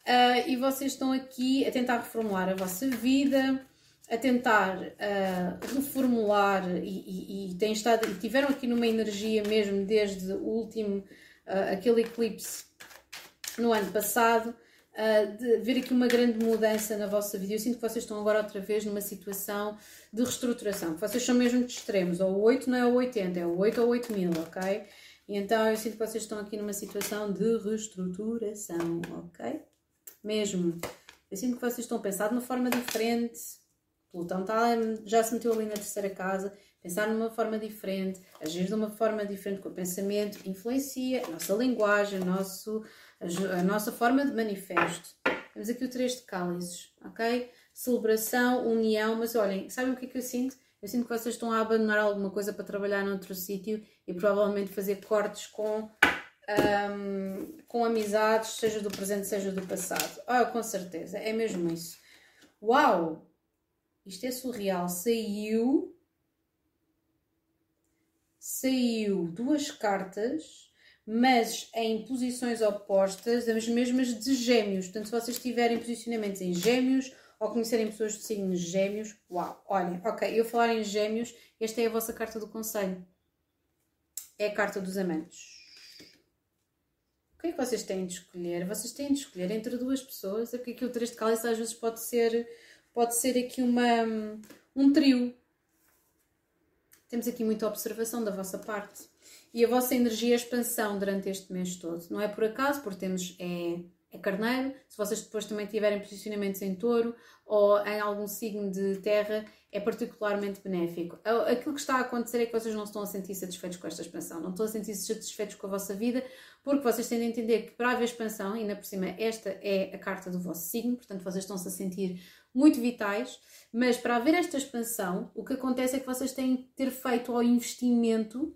ah, e vocês estão aqui a tentar reformular a vossa vida, a tentar uh, reformular e, e, e, têm estado, tiveram aqui numa energia mesmo desde o último, uh, aquele eclipse no ano passado, uh, de ver aqui uma grande mudança na vossa vida. Eu sinto que vocês estão agora outra vez numa situação de reestruturação. Vocês são mesmo de extremos. Ou o 8 não é o 80, é o 8 ou 8 mil, ok? E então eu sinto que vocês estão aqui numa situação de reestruturação, ok? Mesmo. Eu sinto que vocês estão a pensar de uma forma diferente. Plutão está, já se meteu ali na terceira casa. Pensar numa forma diferente, agir de uma forma diferente com o pensamento, influencia a nossa linguagem, o nosso, a, nossa forma de manifesto. Temos aqui o três de cálices, ok? Celebração, união, mas olhem, sabem o que é que eu sinto? Eu sinto que vocês estão a abandonar alguma coisa para trabalhar noutro sítio e provavelmente fazer cortes com, um, com amizades, seja do presente, seja do passado. Ah, com certeza, é mesmo isso. Uau! Isto é surreal. Saiu. Saiu duas cartas mas em posições opostas, as mesmas de gêmeos. Portanto, se vocês tiverem posicionamentos em gêmeos ou conhecerem pessoas de signos gêmeos, uau, olhem, ok, eu falar em gêmeos, esta é a vossa carta do conselho. É a carta dos amantes. O que é que vocês têm de escolher? Vocês têm de escolher entre duas pessoas, é porque aqui o 3 de cálice às vezes pode ser, pode ser aqui uma, um trio. Temos aqui muita observação da vossa parte e a vossa energia e expansão durante este mês todo. Não é por acaso, porque temos é, é carneiro, se vocês depois também tiverem posicionamentos em touro ou em algum signo de terra, é particularmente benéfico. Aquilo que está a acontecer é que vocês não estão a sentir satisfeitos com esta expansão, não estão a sentir satisfeitos com a vossa vida, porque vocês têm de entender que para haver expansão, ainda por cima, esta é a carta do vosso signo, portanto vocês estão-se a sentir muito vitais, mas para haver esta expansão, o que acontece é que vocês têm de ter feito ao investimento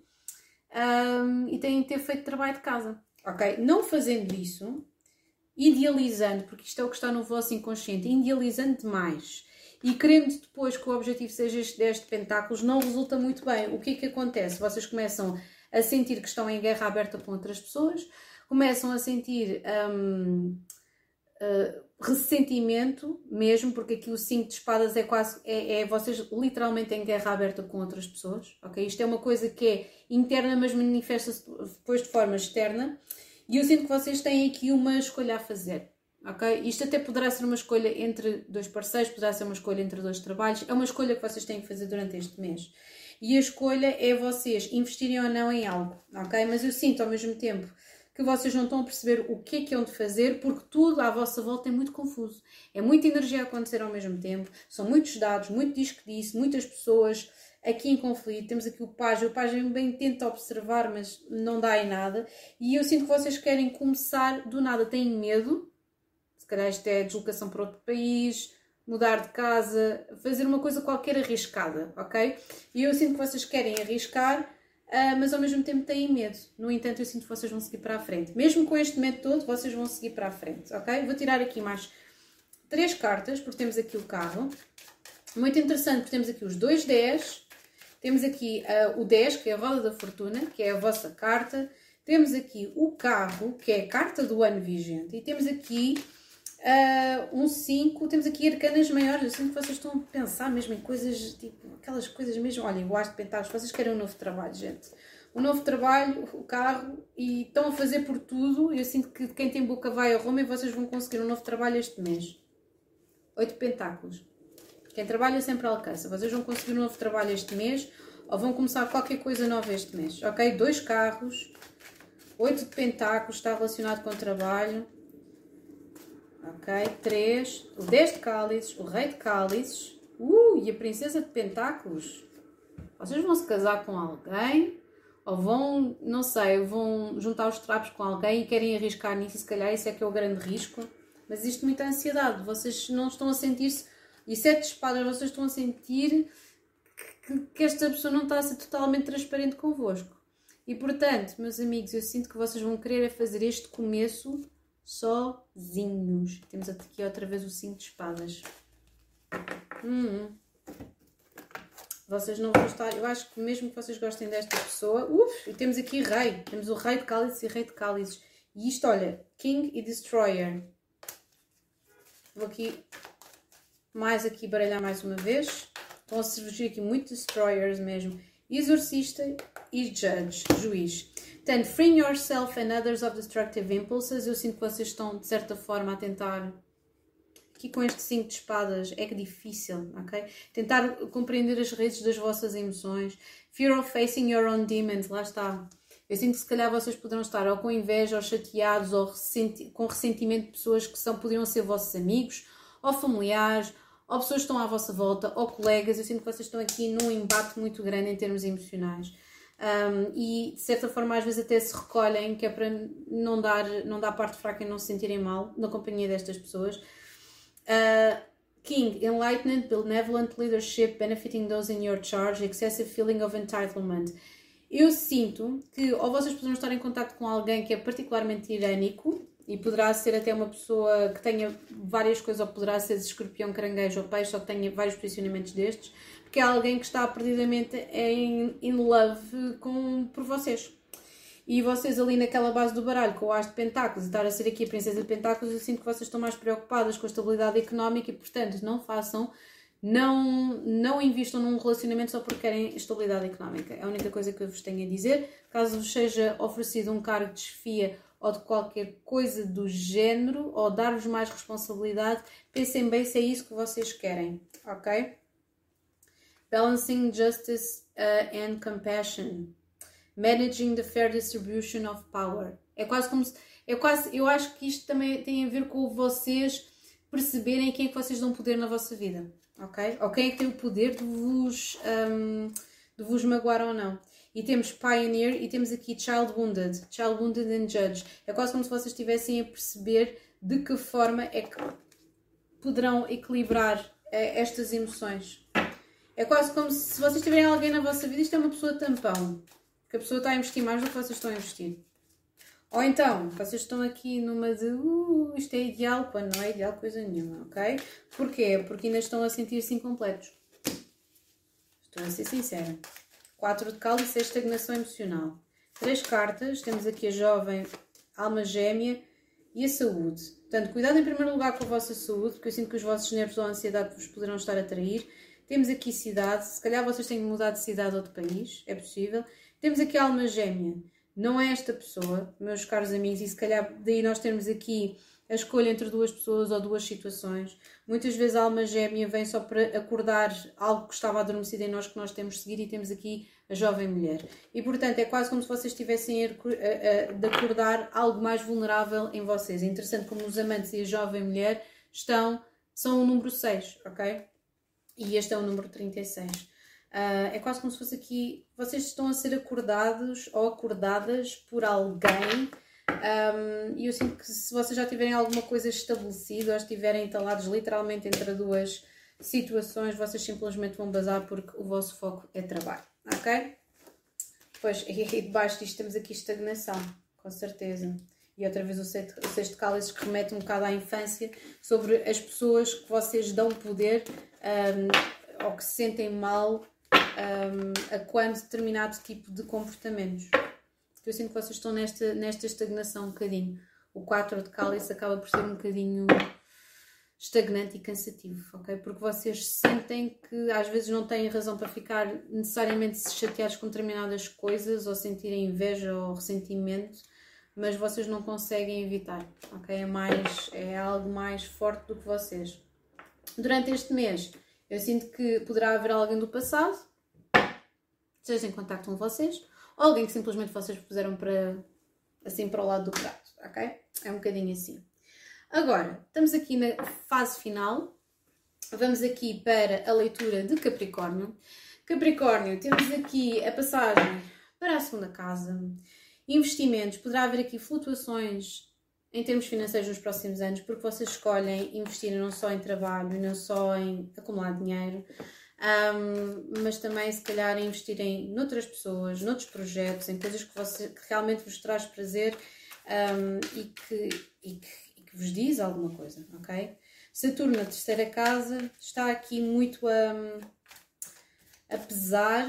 um, e têm de ter feito trabalho de casa, ok? Não fazendo isso, idealizando, porque isto é o que está no vosso inconsciente, idealizando demais e querendo depois que o objetivo seja este 10 de pentáculos, não resulta muito bem. O que é que acontece? Vocês começam a sentir que estão em guerra aberta com outras pessoas, começam a sentir. Um, uh, ressentimento mesmo, porque aqui o 5 de espadas é quase, é, é, vocês literalmente em guerra aberta com outras pessoas, ok? Isto é uma coisa que é interna, mas manifesta-se depois de forma externa, e eu sinto que vocês têm aqui uma escolha a fazer, ok? Isto até poderá ser uma escolha entre dois parceiros, poderá ser uma escolha entre dois trabalhos, é uma escolha que vocês têm que fazer durante este mês. E a escolha é vocês investirem ou não em algo, ok? Mas eu sinto ao mesmo tempo que vocês não estão a perceber o que é que é de fazer, porque tudo à vossa volta é muito confuso. É muita energia a acontecer ao mesmo tempo, são muitos dados, muito diz que disse, muitas pessoas aqui em conflito. Temos aqui o página, o página bem tenta observar, mas não dá em nada. E eu sinto que vocês querem começar do nada, têm medo, se calhar isto é deslocação para outro país, mudar de casa, fazer uma coisa qualquer arriscada, ok? E eu sinto que vocês querem arriscar mas ao mesmo tempo têm medo. No entanto, eu sinto que vocês vão seguir para a frente. Mesmo com este medo todo, vocês vão seguir para a frente, ok? Vou tirar aqui mais três cartas, porque temos aqui o carro. Muito interessante, porque temos aqui os dois 10, temos aqui uh, o 10, que é a roda da fortuna, que é a vossa carta. Temos aqui o carro, que é a carta do ano vigente. E temos aqui Uh, um 5, temos aqui arcanas maiores. Eu sinto que vocês estão a pensar mesmo em coisas, tipo, aquelas coisas mesmo. Olha, eu acho de pentáculos, vocês querem um novo trabalho, gente. Um novo trabalho, o carro, e estão a fazer por tudo. Eu sinto que quem tem boca vai a Roma e vocês vão conseguir um novo trabalho este mês. 8 pentáculos. Quem trabalha sempre alcança. Vocês vão conseguir um novo trabalho este mês ou vão começar qualquer coisa nova este mês, ok? Dois carros, 8 de pentáculos está relacionado com o trabalho Ok? 3. O 10 de cálices, o rei de cálices. Uh, e a princesa de pentáculos. Vocês vão se casar com alguém ou vão, não sei, vão juntar os trapos com alguém e querem arriscar nisso se calhar isso é que é o grande risco. Mas isto muita ansiedade. Vocês não estão a sentir-se... E sete espadas, vocês estão a sentir que, que esta pessoa não está a ser totalmente transparente convosco. E portanto, meus amigos, eu sinto que vocês vão querer é fazer este começo sozinhos. Temos aqui outra vez o 5 de espadas. Hum. Vocês não vão estar. Eu acho que mesmo que vocês gostem desta pessoa. Uf, e temos aqui rei. Temos o rei de cálices e rei de cálices. E isto, olha, King e Destroyer. Vou aqui mais aqui baralhar mais uma vez. A surgir aqui muitos Destroyers mesmo. Exorcista e Judge, juiz. Portanto, freeing yourself and others of destructive impulses. Eu sinto que vocês estão, de certa forma, a tentar. Aqui com este 5 de espadas é que difícil, ok? Tentar compreender as redes das vossas emoções. Fear of facing your own demons, lá está. Eu sinto que se calhar vocês poderão estar ou com inveja, ou chateados, ou ressenti com ressentimento de pessoas que são, poderiam ser vossos amigos, ou familiares, ou pessoas que estão à vossa volta, ou colegas. Eu sinto que vocês estão aqui num embate muito grande em termos emocionais um, e de certa forma às vezes até se recolhem, que é para não dar, não dar parte fraca e não se sentirem mal na companhia destas pessoas. Uh, King, enlightened, benevolent leadership, benefiting those in your charge, excessive feeling of entitlement. Eu sinto que ou vocês poderão estar em contato com alguém que é particularmente tirânico e poderá ser até uma pessoa que tenha várias coisas, ou poderá ser escorpião, caranguejo ou peixe, ou que tenha vários posicionamentos destes, porque é alguém que está perdidamente em in love com, por vocês. E vocês ali naquela base do baralho, com o As de Pentáculos, e estar a ser aqui a Princesa de Pentáculos, eu sinto que vocês estão mais preocupadas com a estabilidade económica e, portanto, não façam, não, não investam num relacionamento só porque querem estabilidade económica. É a única coisa que eu vos tenho a dizer. Caso vos seja oferecido um cargo de chefia ou de qualquer coisa do género, ou dar-vos mais responsabilidade, pensem bem se é isso que vocês querem, ok? Balancing justice uh, and compassion, managing the fair distribution of power. É quase como se, é quase, eu acho que isto também tem a ver com vocês perceberem quem é que vocês dão poder na vossa vida, ok? Ou quem é que tem o poder de vos, um, de vos magoar ou não. E temos Pioneer e temos aqui Child Wounded, Child Wounded and Judge. É quase como se vocês estivessem a perceber de que forma é que poderão equilibrar uh, estas emoções. É quase como se vocês tiverem alguém na vossa vida, isto é uma pessoa tampão. Que a pessoa está a investir mais do que vocês estão a investir. Ou então, vocês estão aqui numa de uh, isto é ideal, quando não é ideal coisa nenhuma, ok? Porquê? Porque ainda estão a sentir-se incompletos. Estou a ser sincera. 4 de caldo e 6 estagnação emocional. Três cartas, temos aqui a jovem, alma gêmea e a saúde. Portanto, cuidado em primeiro lugar com a vossa saúde, porque eu sinto que os vossos nervos ou a ansiedade vos poderão estar a trair. Temos aqui cidade, se calhar vocês têm que mudar de cidade ou de país, é possível. Temos aqui alma gêmea, não é esta pessoa, meus caros amigos, e se calhar daí nós temos aqui a escolha entre duas pessoas ou duas situações. Muitas vezes a alma gêmea vem só para acordar algo que estava adormecido em nós que nós temos de seguir e temos aqui a jovem mulher. E portanto é quase como se vocês estivessem de acordar algo mais vulnerável em vocês. É interessante como os amantes e a jovem mulher estão, são o número 6, ok? E este é o número 36. Uh, ah, é quase como se fosse aqui, vocês estão a ser acordados ou acordadas por alguém um, e eu sinto que se vocês já tiverem alguma coisa estabelecida ou estiverem entalados literalmente entre duas situações, vocês simplesmente vão bazar porque o vosso foco é trabalho, ok? Pois, e debaixo disto temos aqui estagnação, com certeza. E outra vez o sexto, o sexto cálice que remete um bocado à infância sobre as pessoas que vocês dão poder um, ou que se sentem mal um, a quando determinado tipo de comportamentos. Eu sinto que vocês estão nesta, nesta estagnação um bocadinho. O 4 de cálice acaba por ser um bocadinho estagnante e cansativo, ok? Porque vocês sentem que às vezes não têm razão para ficar necessariamente chateados com determinadas coisas ou sentirem inveja ou ressentimento, mas vocês não conseguem evitar, ok? É, mais, é algo mais forte do que vocês. Durante este mês, eu sinto que poderá haver alguém do passado, seja em contato com vocês, ou alguém que simplesmente vocês puseram para, assim para o lado do prato, ok? É um bocadinho assim. Agora, estamos aqui na fase final. Vamos aqui para a leitura de Capricórnio. Capricórnio, temos aqui a passagem para a segunda casa. Investimentos, poderá haver aqui flutuações em termos financeiros nos próximos anos, porque vocês escolhem investir não só em trabalho, não só em acumular dinheiro, um, mas também se calhar investirem noutras pessoas, noutros projetos, em coisas que, você, que realmente vos traz prazer um, e, que, e que que vos diz alguma coisa, ok? Saturno na terceira casa está aqui muito a, a pesar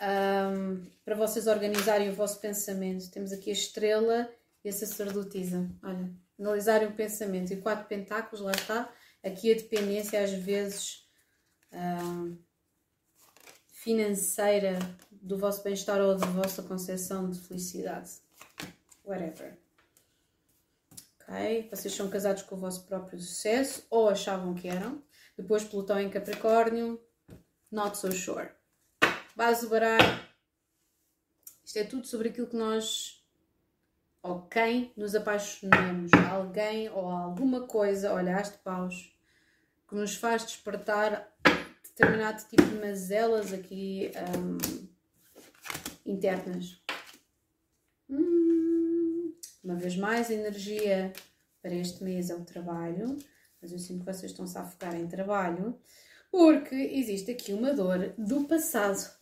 um, para vocês organizarem o vosso pensamento. Temos aqui a estrela e a sacerdotisa. Olha, analisarem o pensamento. E quatro pentáculos, lá está. Aqui a dependência, às vezes, um, financeira do vosso bem-estar ou da vossa concepção de felicidade. Whatever ok? Vocês são casados com o vosso próprio sucesso ou achavam que eram. Depois Plutão em Capricórnio, not so sure. Base do baralho. Isto é tudo sobre aquilo que nós ou quem nos apaixonamos. Alguém ou alguma coisa, olha, as de paus, que nos faz despertar determinado tipo de mazelas aqui um, internas. Uma vez mais, a energia para este mês é o trabalho, mas eu sinto que vocês estão-se a focar em trabalho, porque existe aqui uma dor do passado.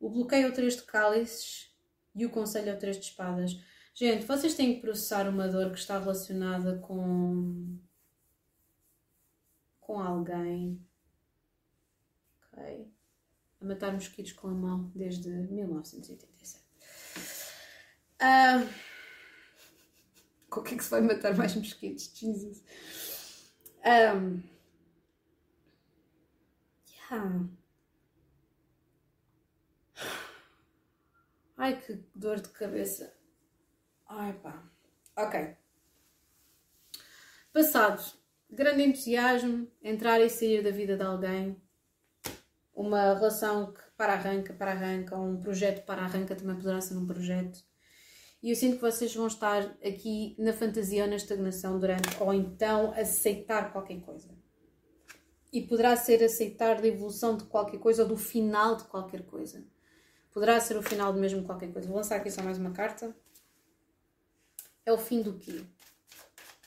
O bloqueio ao três de cálices e o conselho ao três de espadas. Gente, vocês têm que processar uma dor que está relacionada com com alguém, ok? A matar mosquitos com a mão desde 1987. Uh, com o que é que se vai matar mais mosquitos? Jesus. Um, yeah. Ai, que dor de cabeça. Ai, pá. Ok. Passado. Grande entusiasmo, entrar e sair da vida de alguém. Uma relação que para arranca, para arranca, um projeto para arranca também poderá ser um projeto e eu sinto que vocês vão estar aqui na fantasia ou na estagnação durante, ou então aceitar qualquer coisa. E poderá ser aceitar da evolução de qualquer coisa ou do final de qualquer coisa. Poderá ser o final de mesmo qualquer coisa. Vou lançar aqui só mais uma carta. É o fim do quê?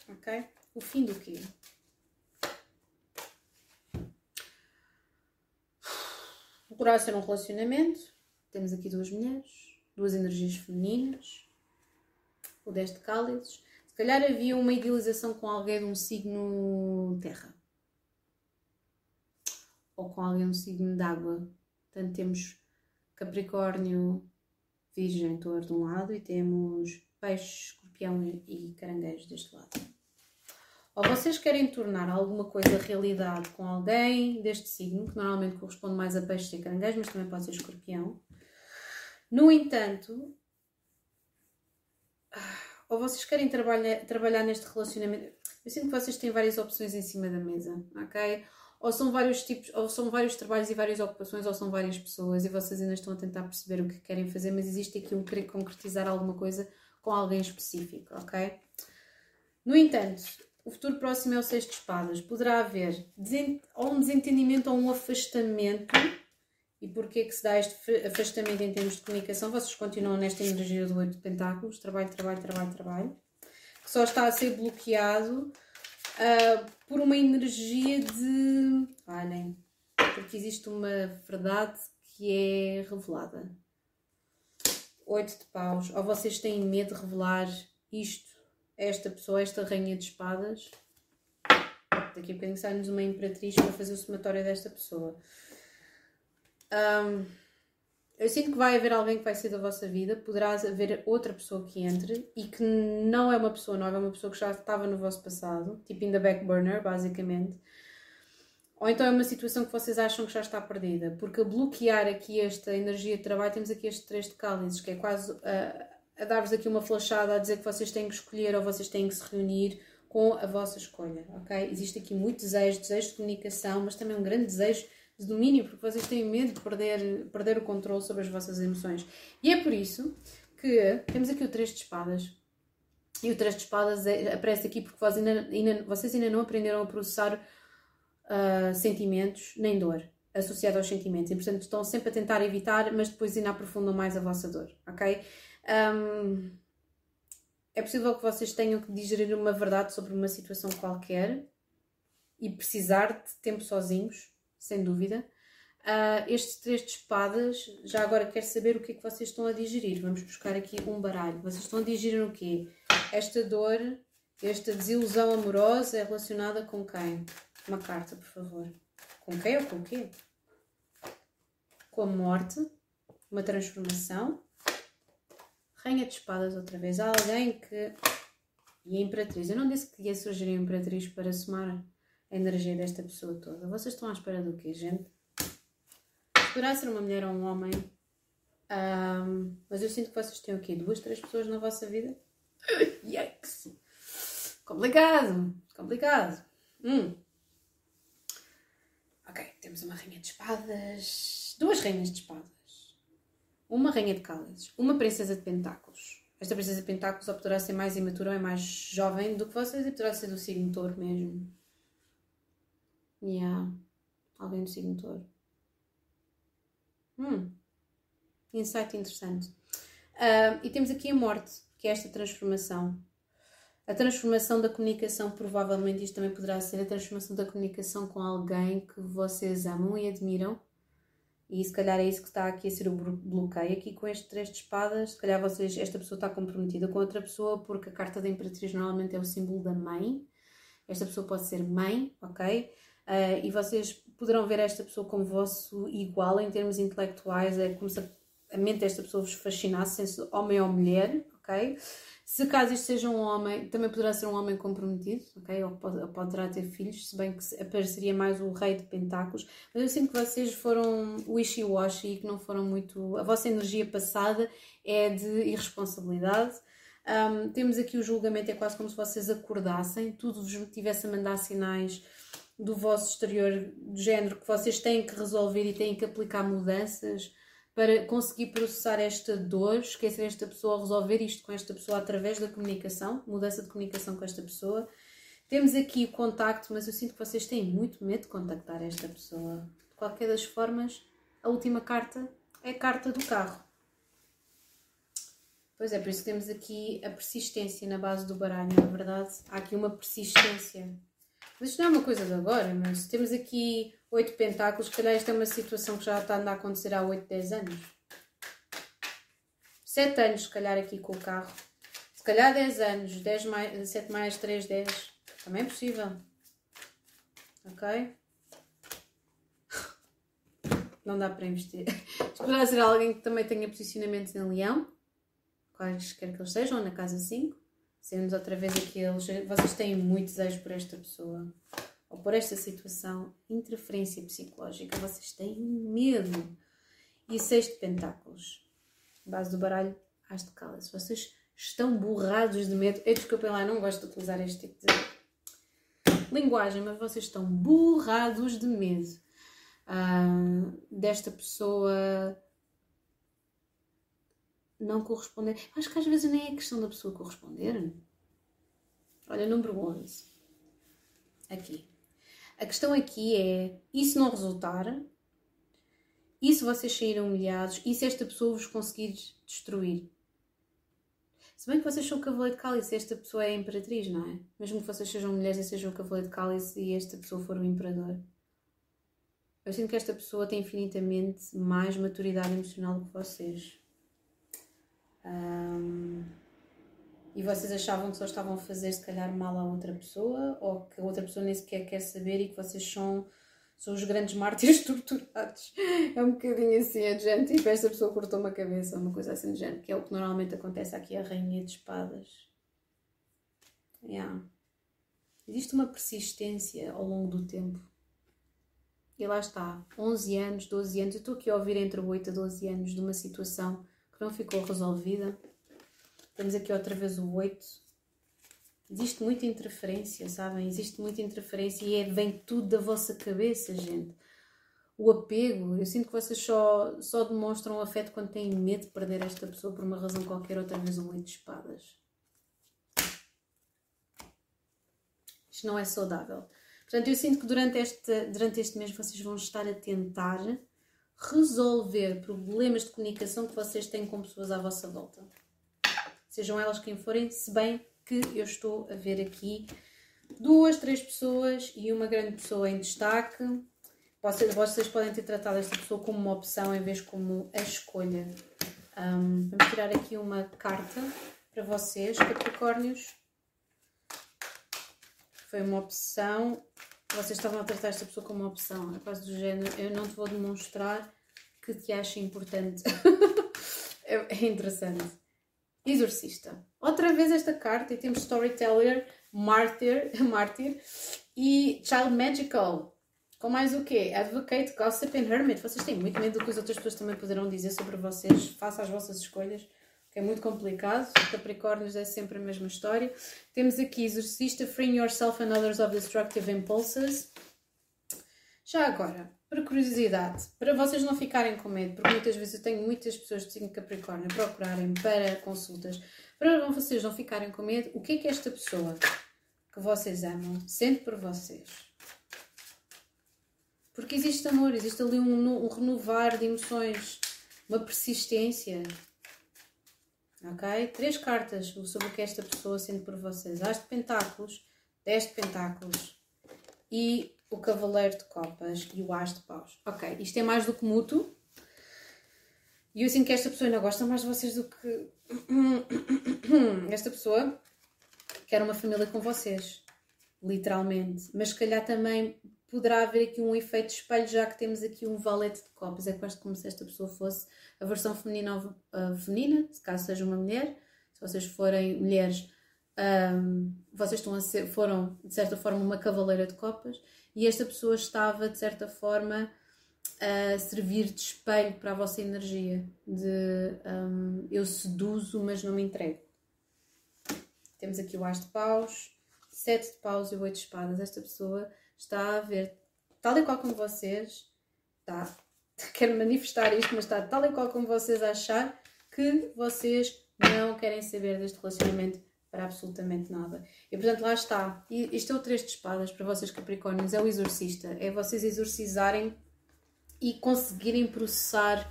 Ok? O fim do quê? Poderá ser um relacionamento. Temos aqui duas mulheres, duas energias femininas o 10 de cálices, se calhar havia uma idealização com alguém de um signo terra. Ou com alguém de um signo de água. Portanto, temos Capricórnio, Virgem, Touro de um lado e temos Peixe, Escorpião e Caranguejo deste lado. Ou vocês querem tornar alguma coisa realidade com alguém deste signo, que normalmente corresponde mais a Peixe e Caranguejo, mas também pode ser Escorpião. No entanto, ou vocês querem trabalhar, trabalhar neste relacionamento. Eu sinto que vocês têm várias opções em cima da mesa, ok? Ou são vários tipos, ou são vários trabalhos e várias ocupações, ou são várias pessoas e vocês ainda estão a tentar perceber o que querem fazer, mas existe aqui um querer concretizar alguma coisa com alguém específico, ok? No entanto, o futuro próximo é o Seis de Espadas. Poderá haver ou um desentendimento ou um afastamento e porquê que se dá este afastamento em termos de comunicação? Vocês continuam nesta energia do oito de pentáculos, trabalho, trabalho, trabalho, trabalho, que só está a ser bloqueado uh, por uma energia de. Olhem, porque existe uma verdade que é revelada. Oito de paus. Ou vocês têm medo de revelar isto esta pessoa, esta rainha de espadas. Daqui a bocadinho sai-nos uma imperatriz para fazer o somatório desta pessoa. Um, eu sinto que vai haver alguém que vai sair da vossa vida, poderá haver outra pessoa que entre e que não é uma pessoa nova, é uma pessoa que já estava no vosso passado, tipo in the back burner, basicamente. Ou então é uma situação que vocês acham que já está perdida, porque a bloquear aqui esta energia de trabalho, temos aqui este três de cálices, que é quase a, a dar-vos aqui uma flashada a dizer que vocês têm que escolher ou vocês têm que se reunir com a vossa escolha, ok? Existe aqui muito desejo, desejo de comunicação, mas também um grande desejo de domínio, porque vocês têm medo de perder, perder o controle sobre as vossas emoções. E é por isso que temos aqui o Três de Espadas. E o Três de Espadas é, aparece aqui porque vocês ainda, ainda, vocês ainda não aprenderam a processar uh, sentimentos nem dor associada aos sentimentos. E, portanto, estão sempre a tentar evitar, mas depois ainda aprofundam mais a vossa dor, ok? Um, é possível que vocês tenham que digerir uma verdade sobre uma situação qualquer e precisar de tempo sozinhos sem dúvida. Uh, estes três de espadas, já agora quero saber o que é que vocês estão a digerir. Vamos buscar aqui um baralho. Vocês estão a digerir o quê? Esta dor, esta desilusão amorosa é relacionada com quem? Uma carta, por favor. Com quem ou com o quê? Com a morte, uma transformação. Rainha de espadas outra vez. Há alguém que. E a Imperatriz. Eu não disse que ia surgir a Imperatriz para somar a energia desta pessoa toda. Vocês estão à espera do quê, gente? Poderá ser uma mulher ou um homem, um, mas eu sinto que vocês têm o quê? Duas, três pessoas na vossa vida? Yikes! Complicado! Complicado! Hum. Ok, temos uma rainha de espadas, duas rainhas de espadas, uma rainha de cálices, uma princesa de pentáculos. Esta princesa de pentáculos ou poderá ser mais imatura ou é mais jovem do que vocês e poderá ser do signo touro mesmo. Yeah. Alguém do signo touro. Hum. Insight interessante. Uh, e temos aqui a morte, que é esta transformação. A transformação da comunicação, provavelmente isto também poderá ser a transformação da comunicação com alguém que vocês amam e admiram. E se calhar é isso que está aqui a ser o bloqueio. Aqui com este três de espadas, se calhar vocês, esta pessoa está comprometida com outra pessoa, porque a carta da Imperatriz normalmente é o símbolo da mãe. Esta pessoa pode ser mãe, ok? Uh, e vocês poderão ver esta pessoa como vosso igual em termos intelectuais, é como se a mente desta pessoa vos fascinasse, se homem ou mulher, ok? Se caso isto seja um homem, também poderá ser um homem comprometido, ok? Ou, pode, ou poderá ter filhos, se bem que apareceria mais o rei de pentáculos. Mas eu sinto que vocês foram wishy-washy e que não foram muito. A vossa energia passada é de irresponsabilidade. Um, temos aqui o julgamento, é quase como se vocês acordassem, tudo vos tivesse a mandar sinais do vosso exterior, do género que vocês têm que resolver e têm que aplicar mudanças para conseguir processar esta dor, esquecer esta pessoa, resolver isto com esta pessoa através da comunicação, mudança de comunicação com esta pessoa. Temos aqui o contacto, mas eu sinto que vocês têm muito medo de contactar esta pessoa. De qualquer das formas, a última carta é a carta do carro. Pois é, por isso que temos aqui a persistência na base do baralho, na é verdade. Há aqui uma persistência mas isto não é uma coisa de agora, mas temos aqui oito pentáculos, se calhar esta é uma situação que já está a acontecer há 8, 10 anos. 7 anos, se calhar, aqui com o carro. Se calhar 10 anos, 10 mais, 7 mais 3, 10. Também é possível. Ok? Não dá para investir. Isto poderá ser alguém que também tenha posicionamentos em leão, quaisquer que eles sejam, na casa 5. Sendo outra vez aqueles. Vocês têm muito desejo por esta pessoa ou por esta situação, interferência psicológica, vocês têm medo. E seis de pentáculos, base do baralho, as de cálice. Vocês estão borrados de medo. Eu desculpem lá, não gosto de utilizar este tipo de linguagem, mas vocês estão borrados de medo uh, desta pessoa não corresponder. Acho que às vezes nem é questão da pessoa corresponder. Olha, número 11. Aqui. A questão aqui é: e se não resultar? E se vocês saírem humilhados? E se esta pessoa vos conseguir destruir? Se bem que vocês são o cavaleiro de cálice, esta pessoa é a imperatriz, não é? Mesmo que vocês sejam mulheres e sejam o cavaleiro de cálice e esta pessoa for o imperador. Eu sinto que esta pessoa tem infinitamente mais maturidade emocional do que vocês. Um, e vocês achavam que só estavam a fazer se calhar mal a outra pessoa ou que a outra pessoa nem sequer quer saber e que vocês são São os grandes mártires torturados. É um bocadinho assim a gente. Tipo, esta pessoa cortou uma cabeça, uma coisa assim de género, que é o que normalmente acontece aqui a Rainha de Espadas. Yeah. Existe uma persistência ao longo do tempo. E lá está, 11 anos, 12 anos. Eu estou aqui a ouvir entre 8 a 12 anos de uma situação não ficou resolvida. Temos aqui outra vez o 8 Existe muita interferência, sabem? Existe muita interferência e é, vem tudo da vossa cabeça, gente. O apego, eu sinto que vocês só, só demonstram afeto quando têm medo de perder esta pessoa por uma razão qualquer, outra vez um oito de espadas. Isto não é saudável. Portanto, eu sinto que durante este, durante este mês vocês vão estar a tentar resolver problemas de comunicação que vocês têm com pessoas à vossa volta. Sejam elas quem forem, se bem que eu estou a ver aqui duas, três pessoas e uma grande pessoa em destaque. Vocês, vocês podem ter tratado esta pessoa como uma opção em vez como a escolha. Um, vamos tirar aqui uma carta para vocês, Capricórnios. Foi uma opção. Vocês estavam a tratar esta pessoa como uma opção, é quase do género. Eu não te vou demonstrar que te acho importante. é, é interessante. Exorcista. Outra vez esta carta e temos Storyteller, Martyr, Martyr e Child Magical. Com mais o quê? Advocate, Gossip and Hermit. Vocês têm muito medo do que as outras pessoas também poderão dizer sobre vocês. Façam as vossas escolhas, que é muito complicado. Capricórnios é sempre a mesma história. Temos aqui Exorcista, Freeing Yourself and Others of Destructive Impulses. Já agora, por curiosidade, para vocês não ficarem com medo, porque muitas vezes eu tenho muitas pessoas de signo Capricórnio procurarem para consultas, para vocês não ficarem com medo, o que é que esta pessoa que vocês amam sente por vocês? Porque existe amor, existe ali um, um renovar de emoções, uma persistência. Ok? Três cartas sobre o que esta pessoa sente por vocês: As de Pentáculos, Dez de Pentáculos e o Cavaleiro de Copas e o As de Paus. Ok, isto é mais do que mútuo. E eu sinto que esta pessoa ainda gosta mais de vocês do que. Esta pessoa quer uma família com vocês, literalmente. Mas se calhar também poderá haver aqui um efeito de espelho, já que temos aqui um valete de copas. É quase como se esta pessoa fosse a versão feminina, uh, feminina, se caso seja uma mulher. Se vocês forem mulheres, um, vocês estão ser, foram de certa forma uma cavaleira de copas e esta pessoa estava, de certa forma, a servir de espelho para a vossa energia, de um, eu seduzo, mas não me entrego. Temos aqui o As de Paus, Sete de Paus e Oito de Espadas. Esta pessoa está a ver, tal e qual como vocês, está, quero manifestar isto, mas está tal e qual como vocês achar que vocês não querem saber deste relacionamento para absolutamente nada. E portanto lá está. E isto é o três de espadas para vocês Capricórnios, é o exorcista. É vocês exorcizarem e conseguirem processar,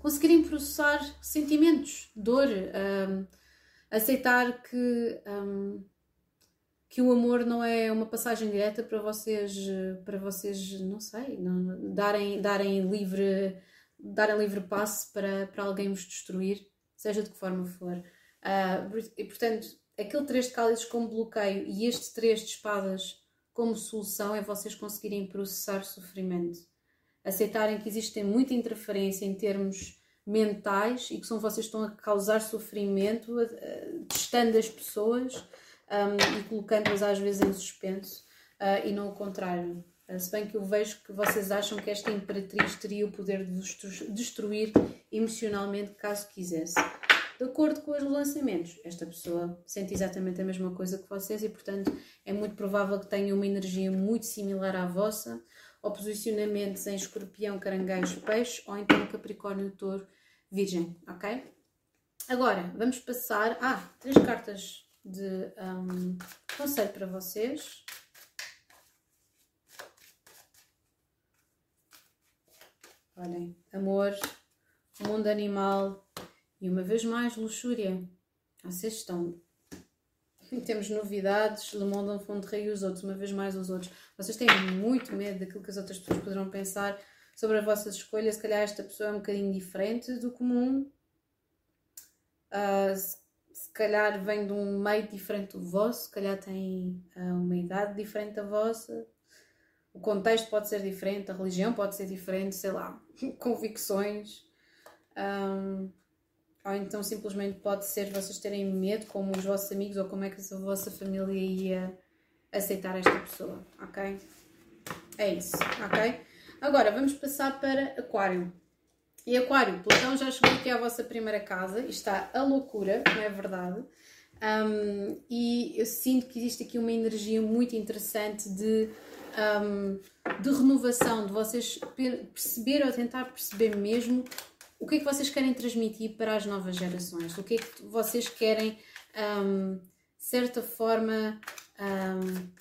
conseguirem processar sentimentos, dor, um, aceitar que um, que o amor não é uma passagem direta para vocês, para vocês, não sei, não, darem, darem livre darem livre passe para, para alguém vos destruir, seja de que forma for. Uh, e portanto, aquele três de cálices como bloqueio e este três de espadas como solução é vocês conseguirem processar sofrimento. Aceitarem que existe muita interferência em termos mentais e que são vocês que estão a causar sofrimento, testando as pessoas um, e colocando-as às vezes em suspenso uh, e não o contrário. Uh, se bem que eu vejo que vocês acham que esta imperatriz teria o poder de vos destruir emocionalmente caso quisesse de acordo com os lançamentos. Esta pessoa sente exatamente a mesma coisa que vocês e, portanto, é muito provável que tenha uma energia muito similar à vossa, ou posicionamentos em escorpião, caranguejo, peixe, ou então capricórnio, touro, virgem, ok? Agora, vamos passar... Ah, três cartas de um, conselho para vocês. Olhem, amor, mundo animal, e uma vez mais, luxúria. Vocês estão. Temos novidades, Le Monde en Fond Rei e os outros, uma vez mais os outros. Vocês têm muito medo daquilo que as outras pessoas poderão pensar sobre as vossas escolhas. Se calhar esta pessoa é um bocadinho diferente do comum. Uh, calhar vem de um meio diferente do vosso, se calhar tem uh, uma idade diferente da vossa. o contexto pode ser diferente, a religião pode ser diferente, sei lá, convicções. Um, ou então simplesmente pode ser vocês terem medo, como os vossos amigos, ou como é que a vossa família ia aceitar esta pessoa, ok? É isso, ok? Agora vamos passar para Aquário. E Aquário, Plutão já chegou aqui à vossa primeira casa e está a loucura, não é verdade? Um, e eu sinto que existe aqui uma energia muito interessante de um, de renovação, de vocês perceber ou tentar perceber mesmo o que é que vocês querem transmitir para as novas gerações, o que é que vocês querem, um, de certa forma,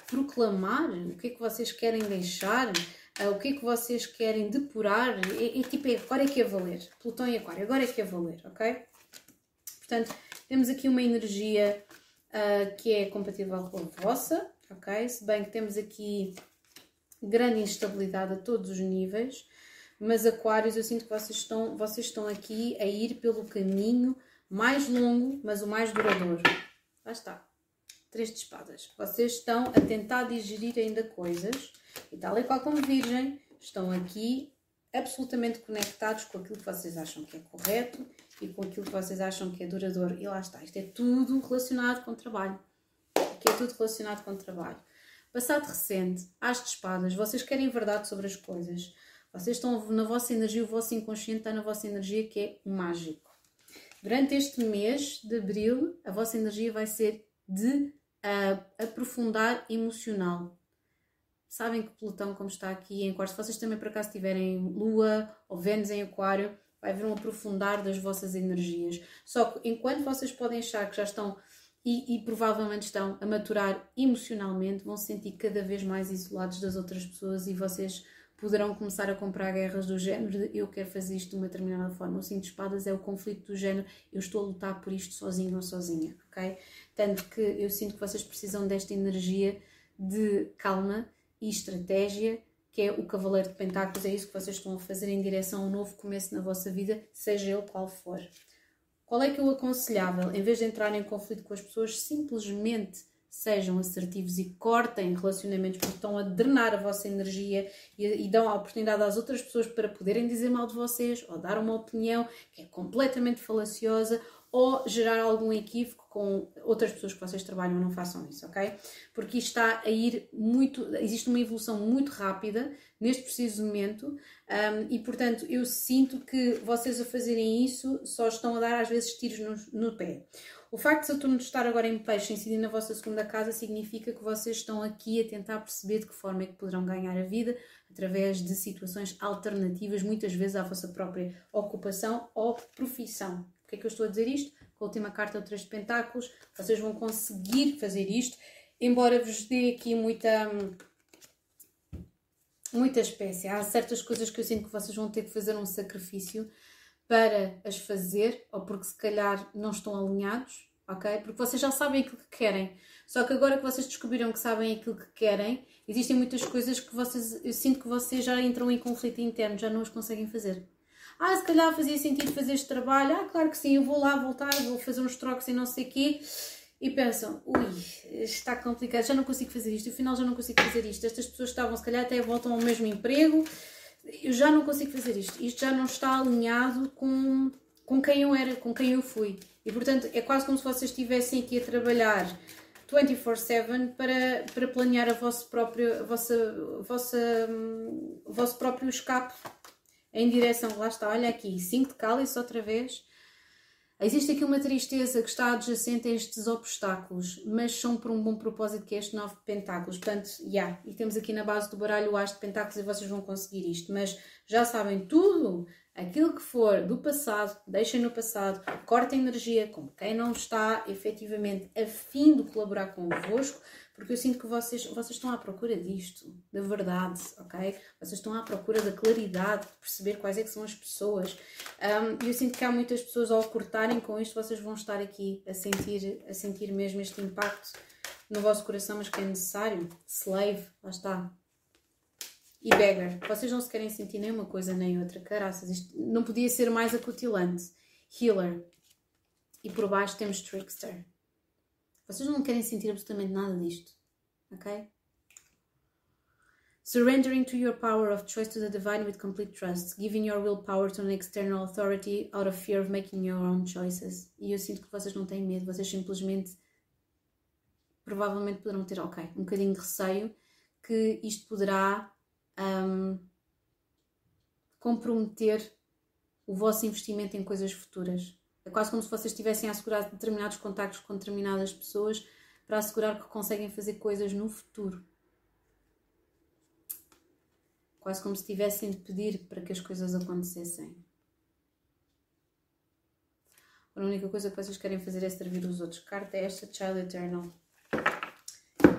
proclamar, o que é que vocês querem deixar, uh, o que é que vocês querem depurar, e, e tipo, é, agora é que é valer, Plutão e Aquário, agora é que é valer, ok? Portanto, temos aqui uma energia uh, que é compatível com a vossa, ok? Se bem que temos aqui grande instabilidade a todos os níveis, mas Aquários, eu sinto que vocês estão, vocês estão aqui a ir pelo caminho mais longo, mas o mais duradouro. Lá está. Três de espadas. Vocês estão a tentar digerir ainda coisas e tal e qual como virgem, estão aqui absolutamente conectados com aquilo que vocês acham que é correto e com aquilo que vocês acham que é duradouro. E lá está. Isto é tudo relacionado com trabalho. Aqui é tudo relacionado com trabalho. Passado recente, as de espadas, vocês querem verdade sobre as coisas. Vocês estão na vossa energia, o vosso inconsciente está na vossa energia, que é o mágico. Durante este mês de abril, a vossa energia vai ser de uh, aprofundar emocional. Sabem que Plutão, como está aqui em Aquário, se vocês também por acaso tiverem Lua ou Vênus em Aquário, vai haver um aprofundar das vossas energias. Só que enquanto vocês podem achar que já estão e, e, provavelmente estão a maturar emocionalmente, vão se sentir cada vez mais isolados das outras pessoas e vocês poderão começar a comprar guerras do género de eu quero fazer isto de uma determinada forma. O cinto de espadas é o conflito do género eu estou a lutar por isto sozinho ou sozinha, ok? Tanto que eu sinto que vocês precisam desta energia de calma e estratégia que é o Cavaleiro de Pentáculos, é isso que vocês estão a fazer em direção a um novo começo na vossa vida, seja ele qual for. Qual é que é o aconselhável? Em vez de entrarem em conflito com as pessoas, simplesmente sejam assertivos e cortem relacionamentos porque estão a drenar a vossa energia e, e, dão a oportunidade às outras pessoas para poderem dizer mal de vocês ou dar uma opinião que é completamente falaciosa ou gerar algum equívoco com outras pessoas que vocês trabalham, não façam isso, ok? Porque isto está a ir muito, existe uma evolução muito rápida neste preciso momento um, e, portanto, eu sinto que vocês a fazerem isso só estão a dar às vezes tiros no, no pé. O facto de Saturno estar agora em peixe incidir na vossa segunda casa significa que vocês estão aqui a tentar perceber de que forma é que poderão ganhar a vida através de situações alternativas, muitas vezes à vossa própria ocupação ou profissão. É que eu estou a dizer isto? Com a última carta, o Três de Pentáculos, vocês vão conseguir fazer isto, embora vos dê aqui muita. muita espécie. Há certas coisas que eu sinto que vocês vão ter que fazer um sacrifício para as fazer, ou porque se calhar não estão alinhados, ok? Porque vocês já sabem aquilo que querem. Só que agora que vocês descobriram que sabem aquilo que querem, existem muitas coisas que vocês, eu sinto que vocês já entram em conflito interno, já não as conseguem fazer. Ah, se calhar fazia sentido fazer este trabalho. Ah, claro que sim, eu vou lá voltar, vou fazer uns trocos e não sei o quê. E pensam, ui, está complicado, já não consigo fazer isto, afinal já não consigo fazer isto. Estas pessoas estavam, se calhar, até voltam ao mesmo emprego. Eu já não consigo fazer isto. Isto já não está alinhado com, com quem eu era, com quem eu fui. E portanto, é quase como se vocês estivessem aqui a trabalhar 24-7 para, para planear a vosso próprio, a vossa, a vossa, hum, o vosso próprio escape em direção, lá está, olha aqui, 5 de cálice outra vez. Existe aqui uma tristeza que está adjacente a estes obstáculos, mas são por um bom propósito que é este 9 de pentáculos. Portanto, já, yeah, e temos aqui na base do baralho o as de pentáculos e vocês vão conseguir isto. Mas já sabem tudo, aquilo que for do passado, deixem no passado, cortem energia com quem não está efetivamente a fim de colaborar convosco, porque eu sinto que vocês, vocês estão à procura disto, da verdade, ok? Vocês estão à procura da claridade, de perceber quais é que são as pessoas. E eu sinto que há muitas pessoas ao cortarem com isto, vocês vão estar aqui a sentir, a sentir mesmo este impacto no vosso coração, mas que é necessário. Slave, lá está. E beggar, vocês não se querem sentir nem uma coisa nem outra, caraças, isto não podia ser mais acutilante. Healer. E por baixo temos Trickster. Vocês não querem sentir absolutamente nada disto, ok? Surrendering to your power of choice to the divine with complete trust, giving your willpower to an external authority out of fear of making your own choices. E eu sinto que vocês não têm medo, vocês simplesmente provavelmente poderão ter, ok, um bocadinho de receio que isto poderá um, comprometer o vosso investimento em coisas futuras. É quase como se vocês estivessem a assegurar determinados contactos com determinadas pessoas para assegurar que conseguem fazer coisas no futuro. Quase como se tivessem de pedir para que as coisas acontecessem. A única coisa que vocês querem fazer é servir os outros. Carta é esta, Child Eternal.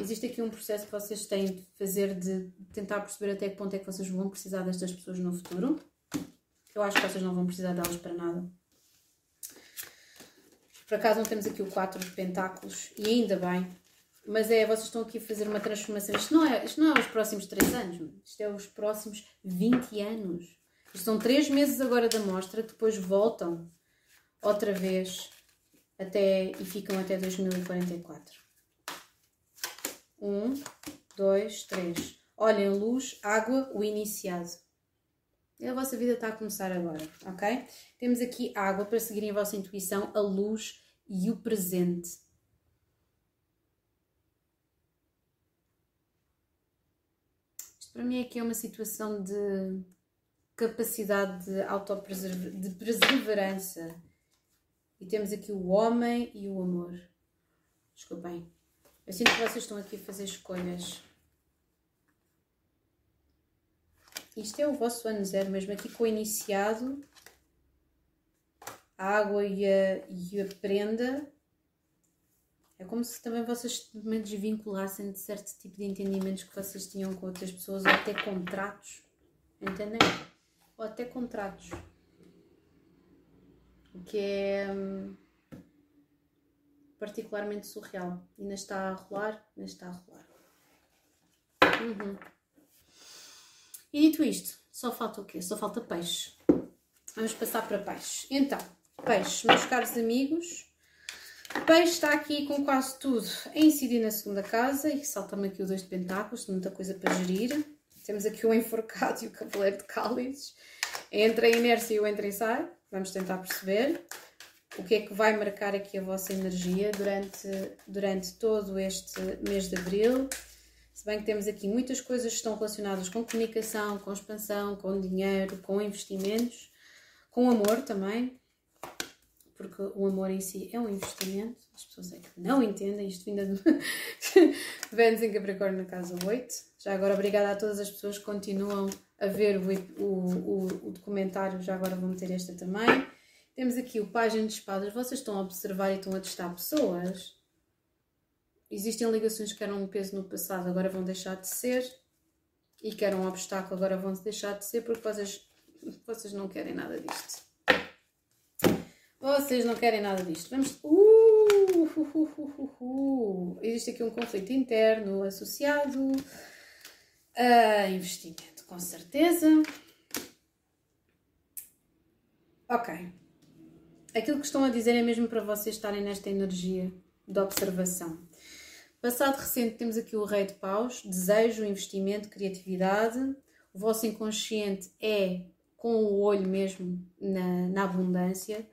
Existe aqui um processo que vocês têm de fazer de tentar perceber até que ponto é que vocês vão precisar destas pessoas no futuro. Eu acho que vocês não vão precisar delas para nada. Por acaso não temos aqui o 4 de pentáculos e ainda bem, mas é, vocês estão aqui a fazer uma transformação. Isto não é, isto não é os próximos 3 anos, isto é os próximos 20 anos. Isto são 3 meses agora da mostra, depois voltam outra vez até e ficam até 2044. 1, 2, 3. Olhem, luz, água, o iniciado. A vossa vida está a começar agora, ok? Temos aqui água para seguirem a vossa intuição, a luz e o presente. para mim aqui é uma situação de capacidade de autopreservança, de perseverança. E temos aqui o homem e o amor. Desculpem. Eu sinto que vocês estão aqui a fazer escolhas. Isto é o vosso ano zero mesmo. Aqui com o iniciado, a água e a, e a prenda é como se também vocês me desvinculassem de certo tipo de entendimentos que vocês tinham com outras pessoas, ou até contratos, entendem? Ou até contratos. O que é hum, particularmente surreal. Ainda está a rolar, ainda está a rolar. Uhum. E dito isto, só falta o quê? Só falta peixe. Vamos passar para peixe. Então, peixe, meus caros amigos, Peixe está aqui com quase tudo a incidir na segunda casa e salta-me aqui o dois de pentáculos, muita coisa para gerir. Temos aqui o enforcado e o cavaleiro de cálices. Entre a inércia e o entra e sai, vamos tentar perceber o que é que vai marcar aqui a vossa energia durante, durante todo este mês de abril. Bem que temos aqui muitas coisas que estão relacionadas com comunicação, com expansão, com dinheiro, com investimentos, com amor também porque o amor em si é um investimento. As pessoas é que não entendem isto vinda de Vênus em Capricórnio na casa 8. Já agora, obrigada a todas as pessoas que continuam a ver o, o, o, documentário, já agora vão ter esta também. Temos aqui o Página de Espadas. Vocês estão a observar e estão a testar pessoas. Existem ligações que eram um peso no passado, agora vão deixar de ser. E que eram um obstáculo, agora vão deixar de ser porque vocês, vocês não querem nada disto. Vocês não querem nada disto. Vamos. Uh, uh, uh, Existe aqui um conflito interno associado a investimento, com certeza. Ok. Aquilo que estão a dizer é mesmo para vocês estarem nesta energia de observação. Passado recente, temos aqui o Rei de Paus: desejo, investimento, criatividade. O vosso inconsciente é com o olho mesmo na, na abundância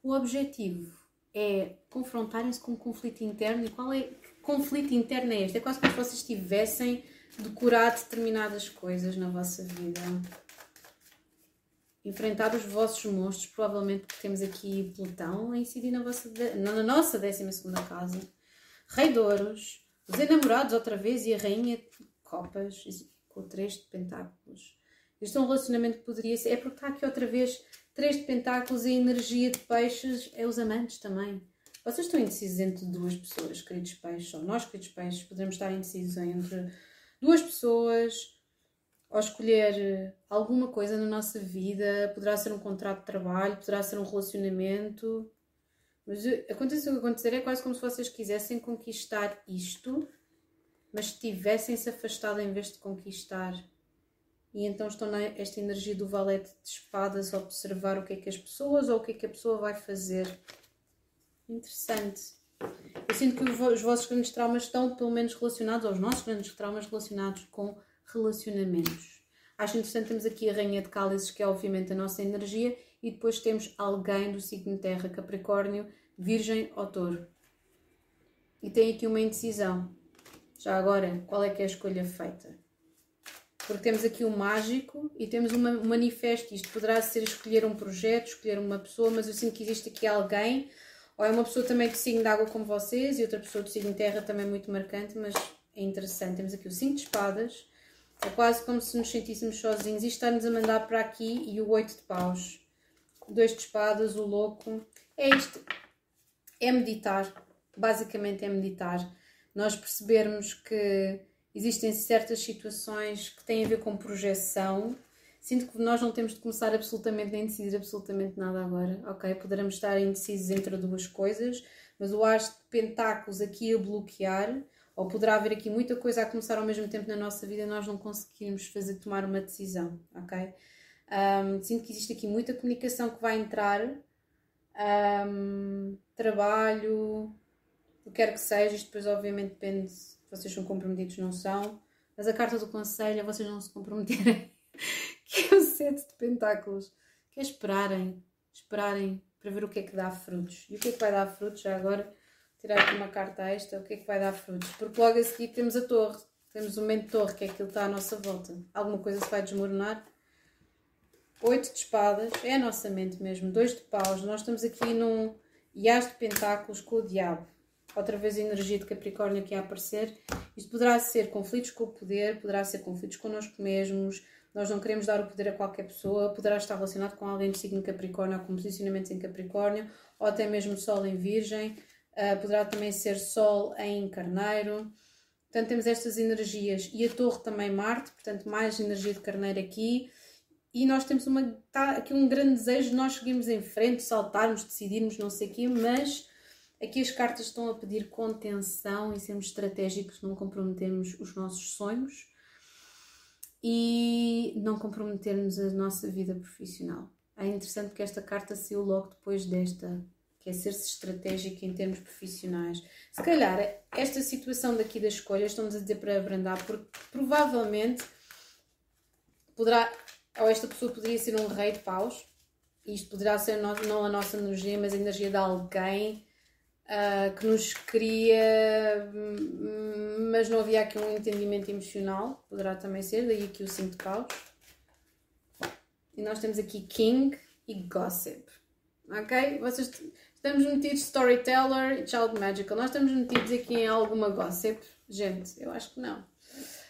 o objetivo é confrontarem-se com um conflito interno e qual é que conflito interno é este? É quase como se vocês tivessem decorado determinadas coisas na vossa vida. Enfrentar os vossos monstros, provavelmente temos aqui Plutão a incidir na, vossa, na nossa 12 casa. Rei de Ouros, os enamorados outra vez e a Rainha de Copas, com 3 de Pentáculos. Isto é um relacionamento que poderia ser. É porque está aqui outra vez Três de pentáculos e energia de peixes é os amantes também. Vocês estão indecisos entre duas pessoas, queridos peixes, ou nós, queridos peixes, poderemos estar indecisos entre duas pessoas, ou escolher alguma coisa na nossa vida, poderá ser um contrato de trabalho, poderá ser um relacionamento. Mas acontece o que acontecer é quase como se vocês quisessem conquistar isto, mas tivessem-se afastado em vez de conquistar e então estão nesta energia do valete de espadas a observar o que é que as pessoas ou o que é que a pessoa vai fazer. Interessante. Eu sinto que os vossos grandes traumas estão pelo menos relacionados, ou os nossos grandes traumas relacionados com relacionamentos. Acho interessante, temos aqui a Rainha de Cálices, que é obviamente a nossa energia, e depois temos alguém do signo Terra, Capricórnio, Virgem ou Touro. E tem aqui uma indecisão. Já agora, qual é que é a escolha feita? Porque temos aqui o um mágico e temos um manifesto. Isto poderá ser escolher um projeto, escolher uma pessoa, mas eu sinto que existe aqui alguém, ou é uma pessoa também de signo de água como vocês e outra pessoa de signo terra também muito marcante, mas é interessante. Temos aqui o 5 de espadas, é quase como se nos sentíssemos sozinhos. Isto está-nos a mandar para aqui e o 8 de paus. Dois de espadas, o louco. É isto. É meditar. Basicamente é meditar. Nós percebermos que existem certas situações que têm a ver com projeção. Sinto que nós não temos de começar absolutamente nem decidir absolutamente nada agora, ok? Poderemos estar indecisos entre duas coisas, mas o as de pentáculos aqui a bloquear ou poderá haver aqui muita coisa a começar ao mesmo tempo na nossa vida nós não conseguirmos fazer tomar uma decisão, ok? Um, sinto que existe aqui muita comunicação que vai entrar, um, trabalho, o que quer que seja, isto depois obviamente depende se vocês são comprometidos, não são, mas a carta do conselho é vocês não se comprometerem, que é o sete de pentáculos, que é esperarem, esperarem para ver o que é que dá frutos. E o que é que vai dar frutos já agora? tirar aqui uma carta esta, o que é que vai dar frutos? Porque logo a seguir temos a torre, temos o mentor, que é aquilo que está à nossa volta. Alguma coisa se vai desmoronar. Oito de espadas, é a nossa mente mesmo. Dois de paus, nós estamos aqui num Iás de pentáculos com o diabo. Outra vez a energia de Capricórnio aqui a aparecer. Isto poderá ser conflitos com o poder, poderá ser conflitos connosco mesmos. Nós não queremos dar o poder a qualquer pessoa. Poderá estar relacionado com alguém de signo Capricórnio ou com posicionamentos em Capricórnio, ou até mesmo Sol em Virgem uh, poderá também ser Sol em Carneiro. Portanto, temos estas energias e a Torre também Marte, portanto, mais energia de Carneiro aqui. E nós temos uma, tá aqui um grande desejo de nós seguirmos em frente, saltarmos, decidirmos, não sei o quê, mas aqui as cartas estão a pedir contenção e sermos estratégicos, não comprometermos os nossos sonhos e não comprometermos a nossa vida profissional. É interessante que esta carta saiu logo depois desta que é ser-se estratégico em termos profissionais. Se calhar, esta situação daqui da escolha, estamos a dizer para abrandar, porque provavelmente poderá, ou esta pessoa poderia ser um rei de paus, isto poderá ser não a nossa energia, mas a energia de alguém uh, que nos queria, mas não havia aqui um entendimento emocional, poderá também ser, daí aqui o 5 de paus. E nós temos aqui King e Gossip. Ok? Vocês Estamos metidos storyteller e child magical. Nós estamos metidos aqui em alguma gossip? Gente, eu acho que não.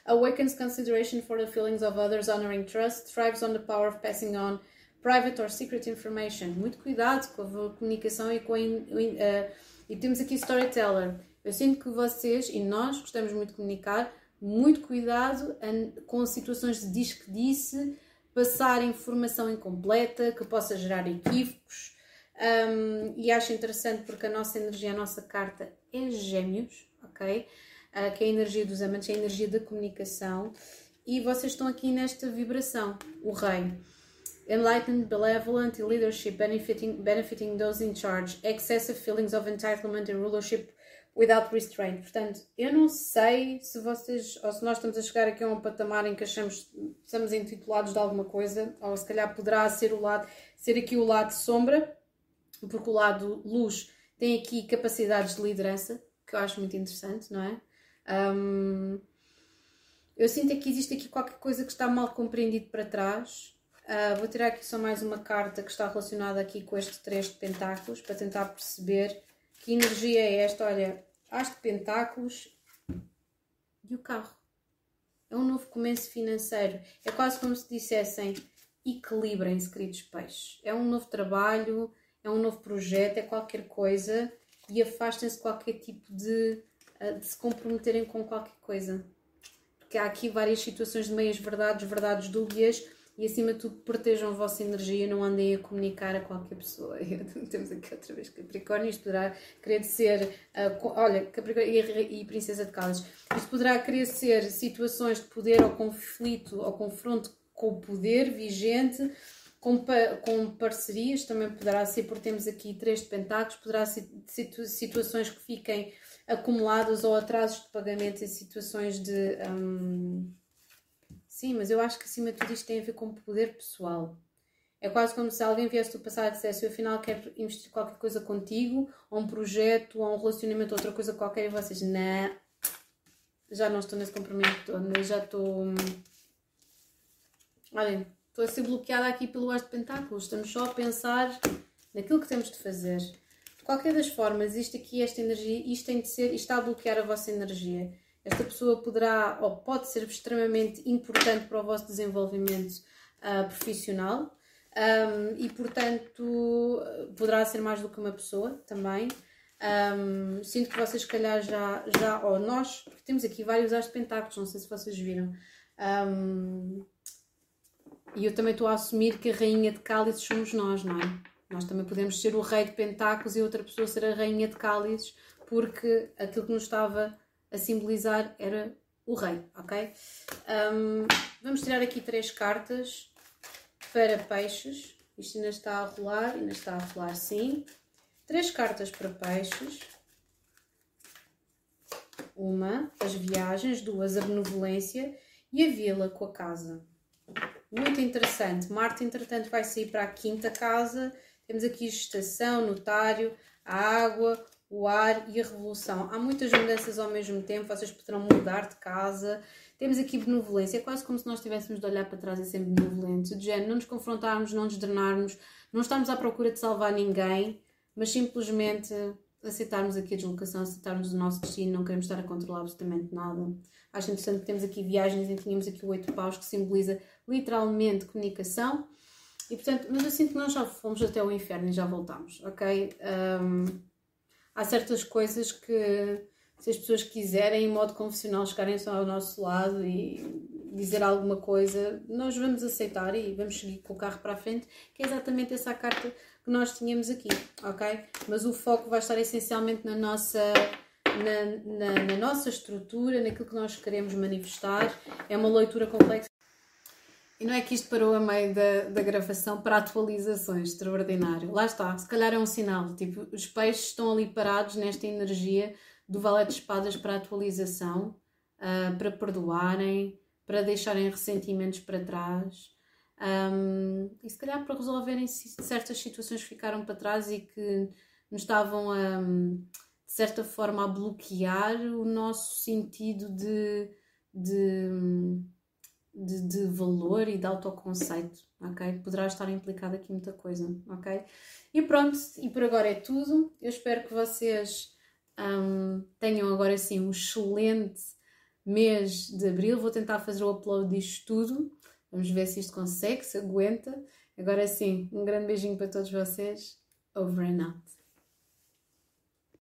Awakens consideration for the feelings of others, honoring trust, thrives on the power of passing on private or secret information. Muito cuidado com a comunicação e com a. Uh, e temos aqui storyteller. Eu sinto que vocês e nós gostamos muito de comunicar, muito cuidado com situações de diz que disse, passar informação incompleta que possa gerar equívocos um, e acho interessante porque a nossa energia, a nossa carta é Gêmeos, ok? Uh, que é a energia dos amantes, é a energia da comunicação. E vocês estão aqui nesta vibração, o Rei. Enlightened, benevolent leadership benefiting, benefiting those in charge. Excessive feelings of entitlement and rulership without restraint. Portanto, eu não sei se vocês, ou se nós estamos a chegar aqui a um patamar em que achamos estamos intitulados de alguma coisa, ou se calhar poderá ser o lado, ser aqui o lado sombra, porque o lado luz tem aqui capacidades de liderança, que eu acho muito interessante, não é? Um, eu sinto que existe aqui qualquer coisa que está mal compreendido para trás. Uh, vou tirar aqui só mais uma carta que está relacionada aqui com este 3 de pentáculos para tentar perceber que energia é esta. Olha, as de pentáculos e o carro. É um novo começo financeiro. É quase como se dissessem equilibrem-se, queridos peixes. É um novo trabalho, é um novo projeto, é qualquer coisa e afastem-se de qualquer tipo de, de se comprometerem com qualquer coisa. Porque há aqui várias situações de meias verdades, verdades dúbias e acima de tudo protejam a vossa energia, não andem a comunicar a qualquer pessoa. Temos aqui outra vez Capricórnio, isto poderá querer ser, uh, olha, Capricórnio e, e Princesa de Cálices, isto poderá querer ser situações de poder ou conflito ou confronto com o poder vigente com, com parcerias, também poderá ser, porque temos aqui três de pentáculos, poderá ser situações que fiquem acumuladas ou atrasos de pagamentos em situações de. Um, Sim, mas eu acho que acima de tudo isto tem a ver com poder pessoal. É quase como se alguém viesse do passado e dissesse: Eu afinal quero investir qualquer coisa contigo, ou um projeto, ou um relacionamento, outra coisa qualquer, e vocês, não, já não estou nesse compromisso já estou. Hum, olhem, estou a ser bloqueada aqui pelo As de Pentáculos, estamos só a pensar naquilo que temos de fazer. Qualquer das formas, isto aqui, esta energia, isto tem de ser, isto está a bloquear a vossa energia. Esta pessoa poderá ou pode ser extremamente importante para o vosso desenvolvimento uh, profissional um, e, portanto, poderá ser mais do que uma pessoa também. Um, sinto que vocês, se calhar, já, já ou nós, porque temos aqui vários as de pentáculos, não sei se vocês viram. Um, e eu também estou a assumir que a rainha de cálices somos nós, não é? Nós também podemos ser o rei de pentáculos e outra pessoa ser a rainha de cálices, porque aquilo que nos estava a simbolizar era o rei, ok? Um, vamos tirar aqui três cartas para peixes. Isto ainda está a rolar, ainda está a rolar sim. Três cartas para peixes. Uma, as viagens. Duas, a benevolência. E a vila com a casa. Muito interessante. Marte, entretanto, vai sair para a quinta casa. Temos aqui gestação, notário, a água, o ar e a revolução. Há muitas mudanças ao mesmo tempo. Vocês poderão mudar de casa temos aqui benevolência, é quase como se nós tivéssemos de olhar para trás e ser benevolentes, de género, não nos confrontarmos, não nos drenarmos, não estarmos à procura de salvar ninguém, mas simplesmente aceitarmos aqui a deslocação, aceitarmos o nosso destino, não queremos estar a controlar absolutamente nada. Acho interessante que temos aqui viagens e tínhamos aqui o oito paus que simboliza literalmente comunicação. E portanto, mas eu sinto que nós já fomos até o inferno e já voltamos, ok? Um, há certas coisas que se as pessoas quiserem, em modo confessional, chegarem só ao nosso lado e dizer alguma coisa, nós vamos aceitar e vamos seguir com o carro para a frente, que é exatamente essa carta que nós tínhamos aqui, ok? Mas o foco vai estar essencialmente na nossa, na, na, na nossa estrutura, naquilo que nós queremos manifestar. É uma leitura complexa. E não é que isto parou a meio da, da gravação para atualizações, extraordinário. Lá está, se calhar é um sinal, tipo, os peixes estão ali parados nesta energia do Valete de Espadas para atualização, uh, para perdoarem, para deixarem ressentimentos para trás. Um, e se calhar para resolverem certas situações que ficaram para trás e que nos estavam a, de certa forma a bloquear o nosso sentido de, de, de, de valor e de autoconceito, ok? Poderá estar implicado aqui muita coisa, ok? E pronto, e por agora é tudo. Eu espero que vocês um, tenham agora sim um excelente mês de abril. Vou tentar fazer o upload disto tudo. Vamos ver se isto consegue, se aguenta. Agora sim, um grande beijinho para todos vocês. Over and out.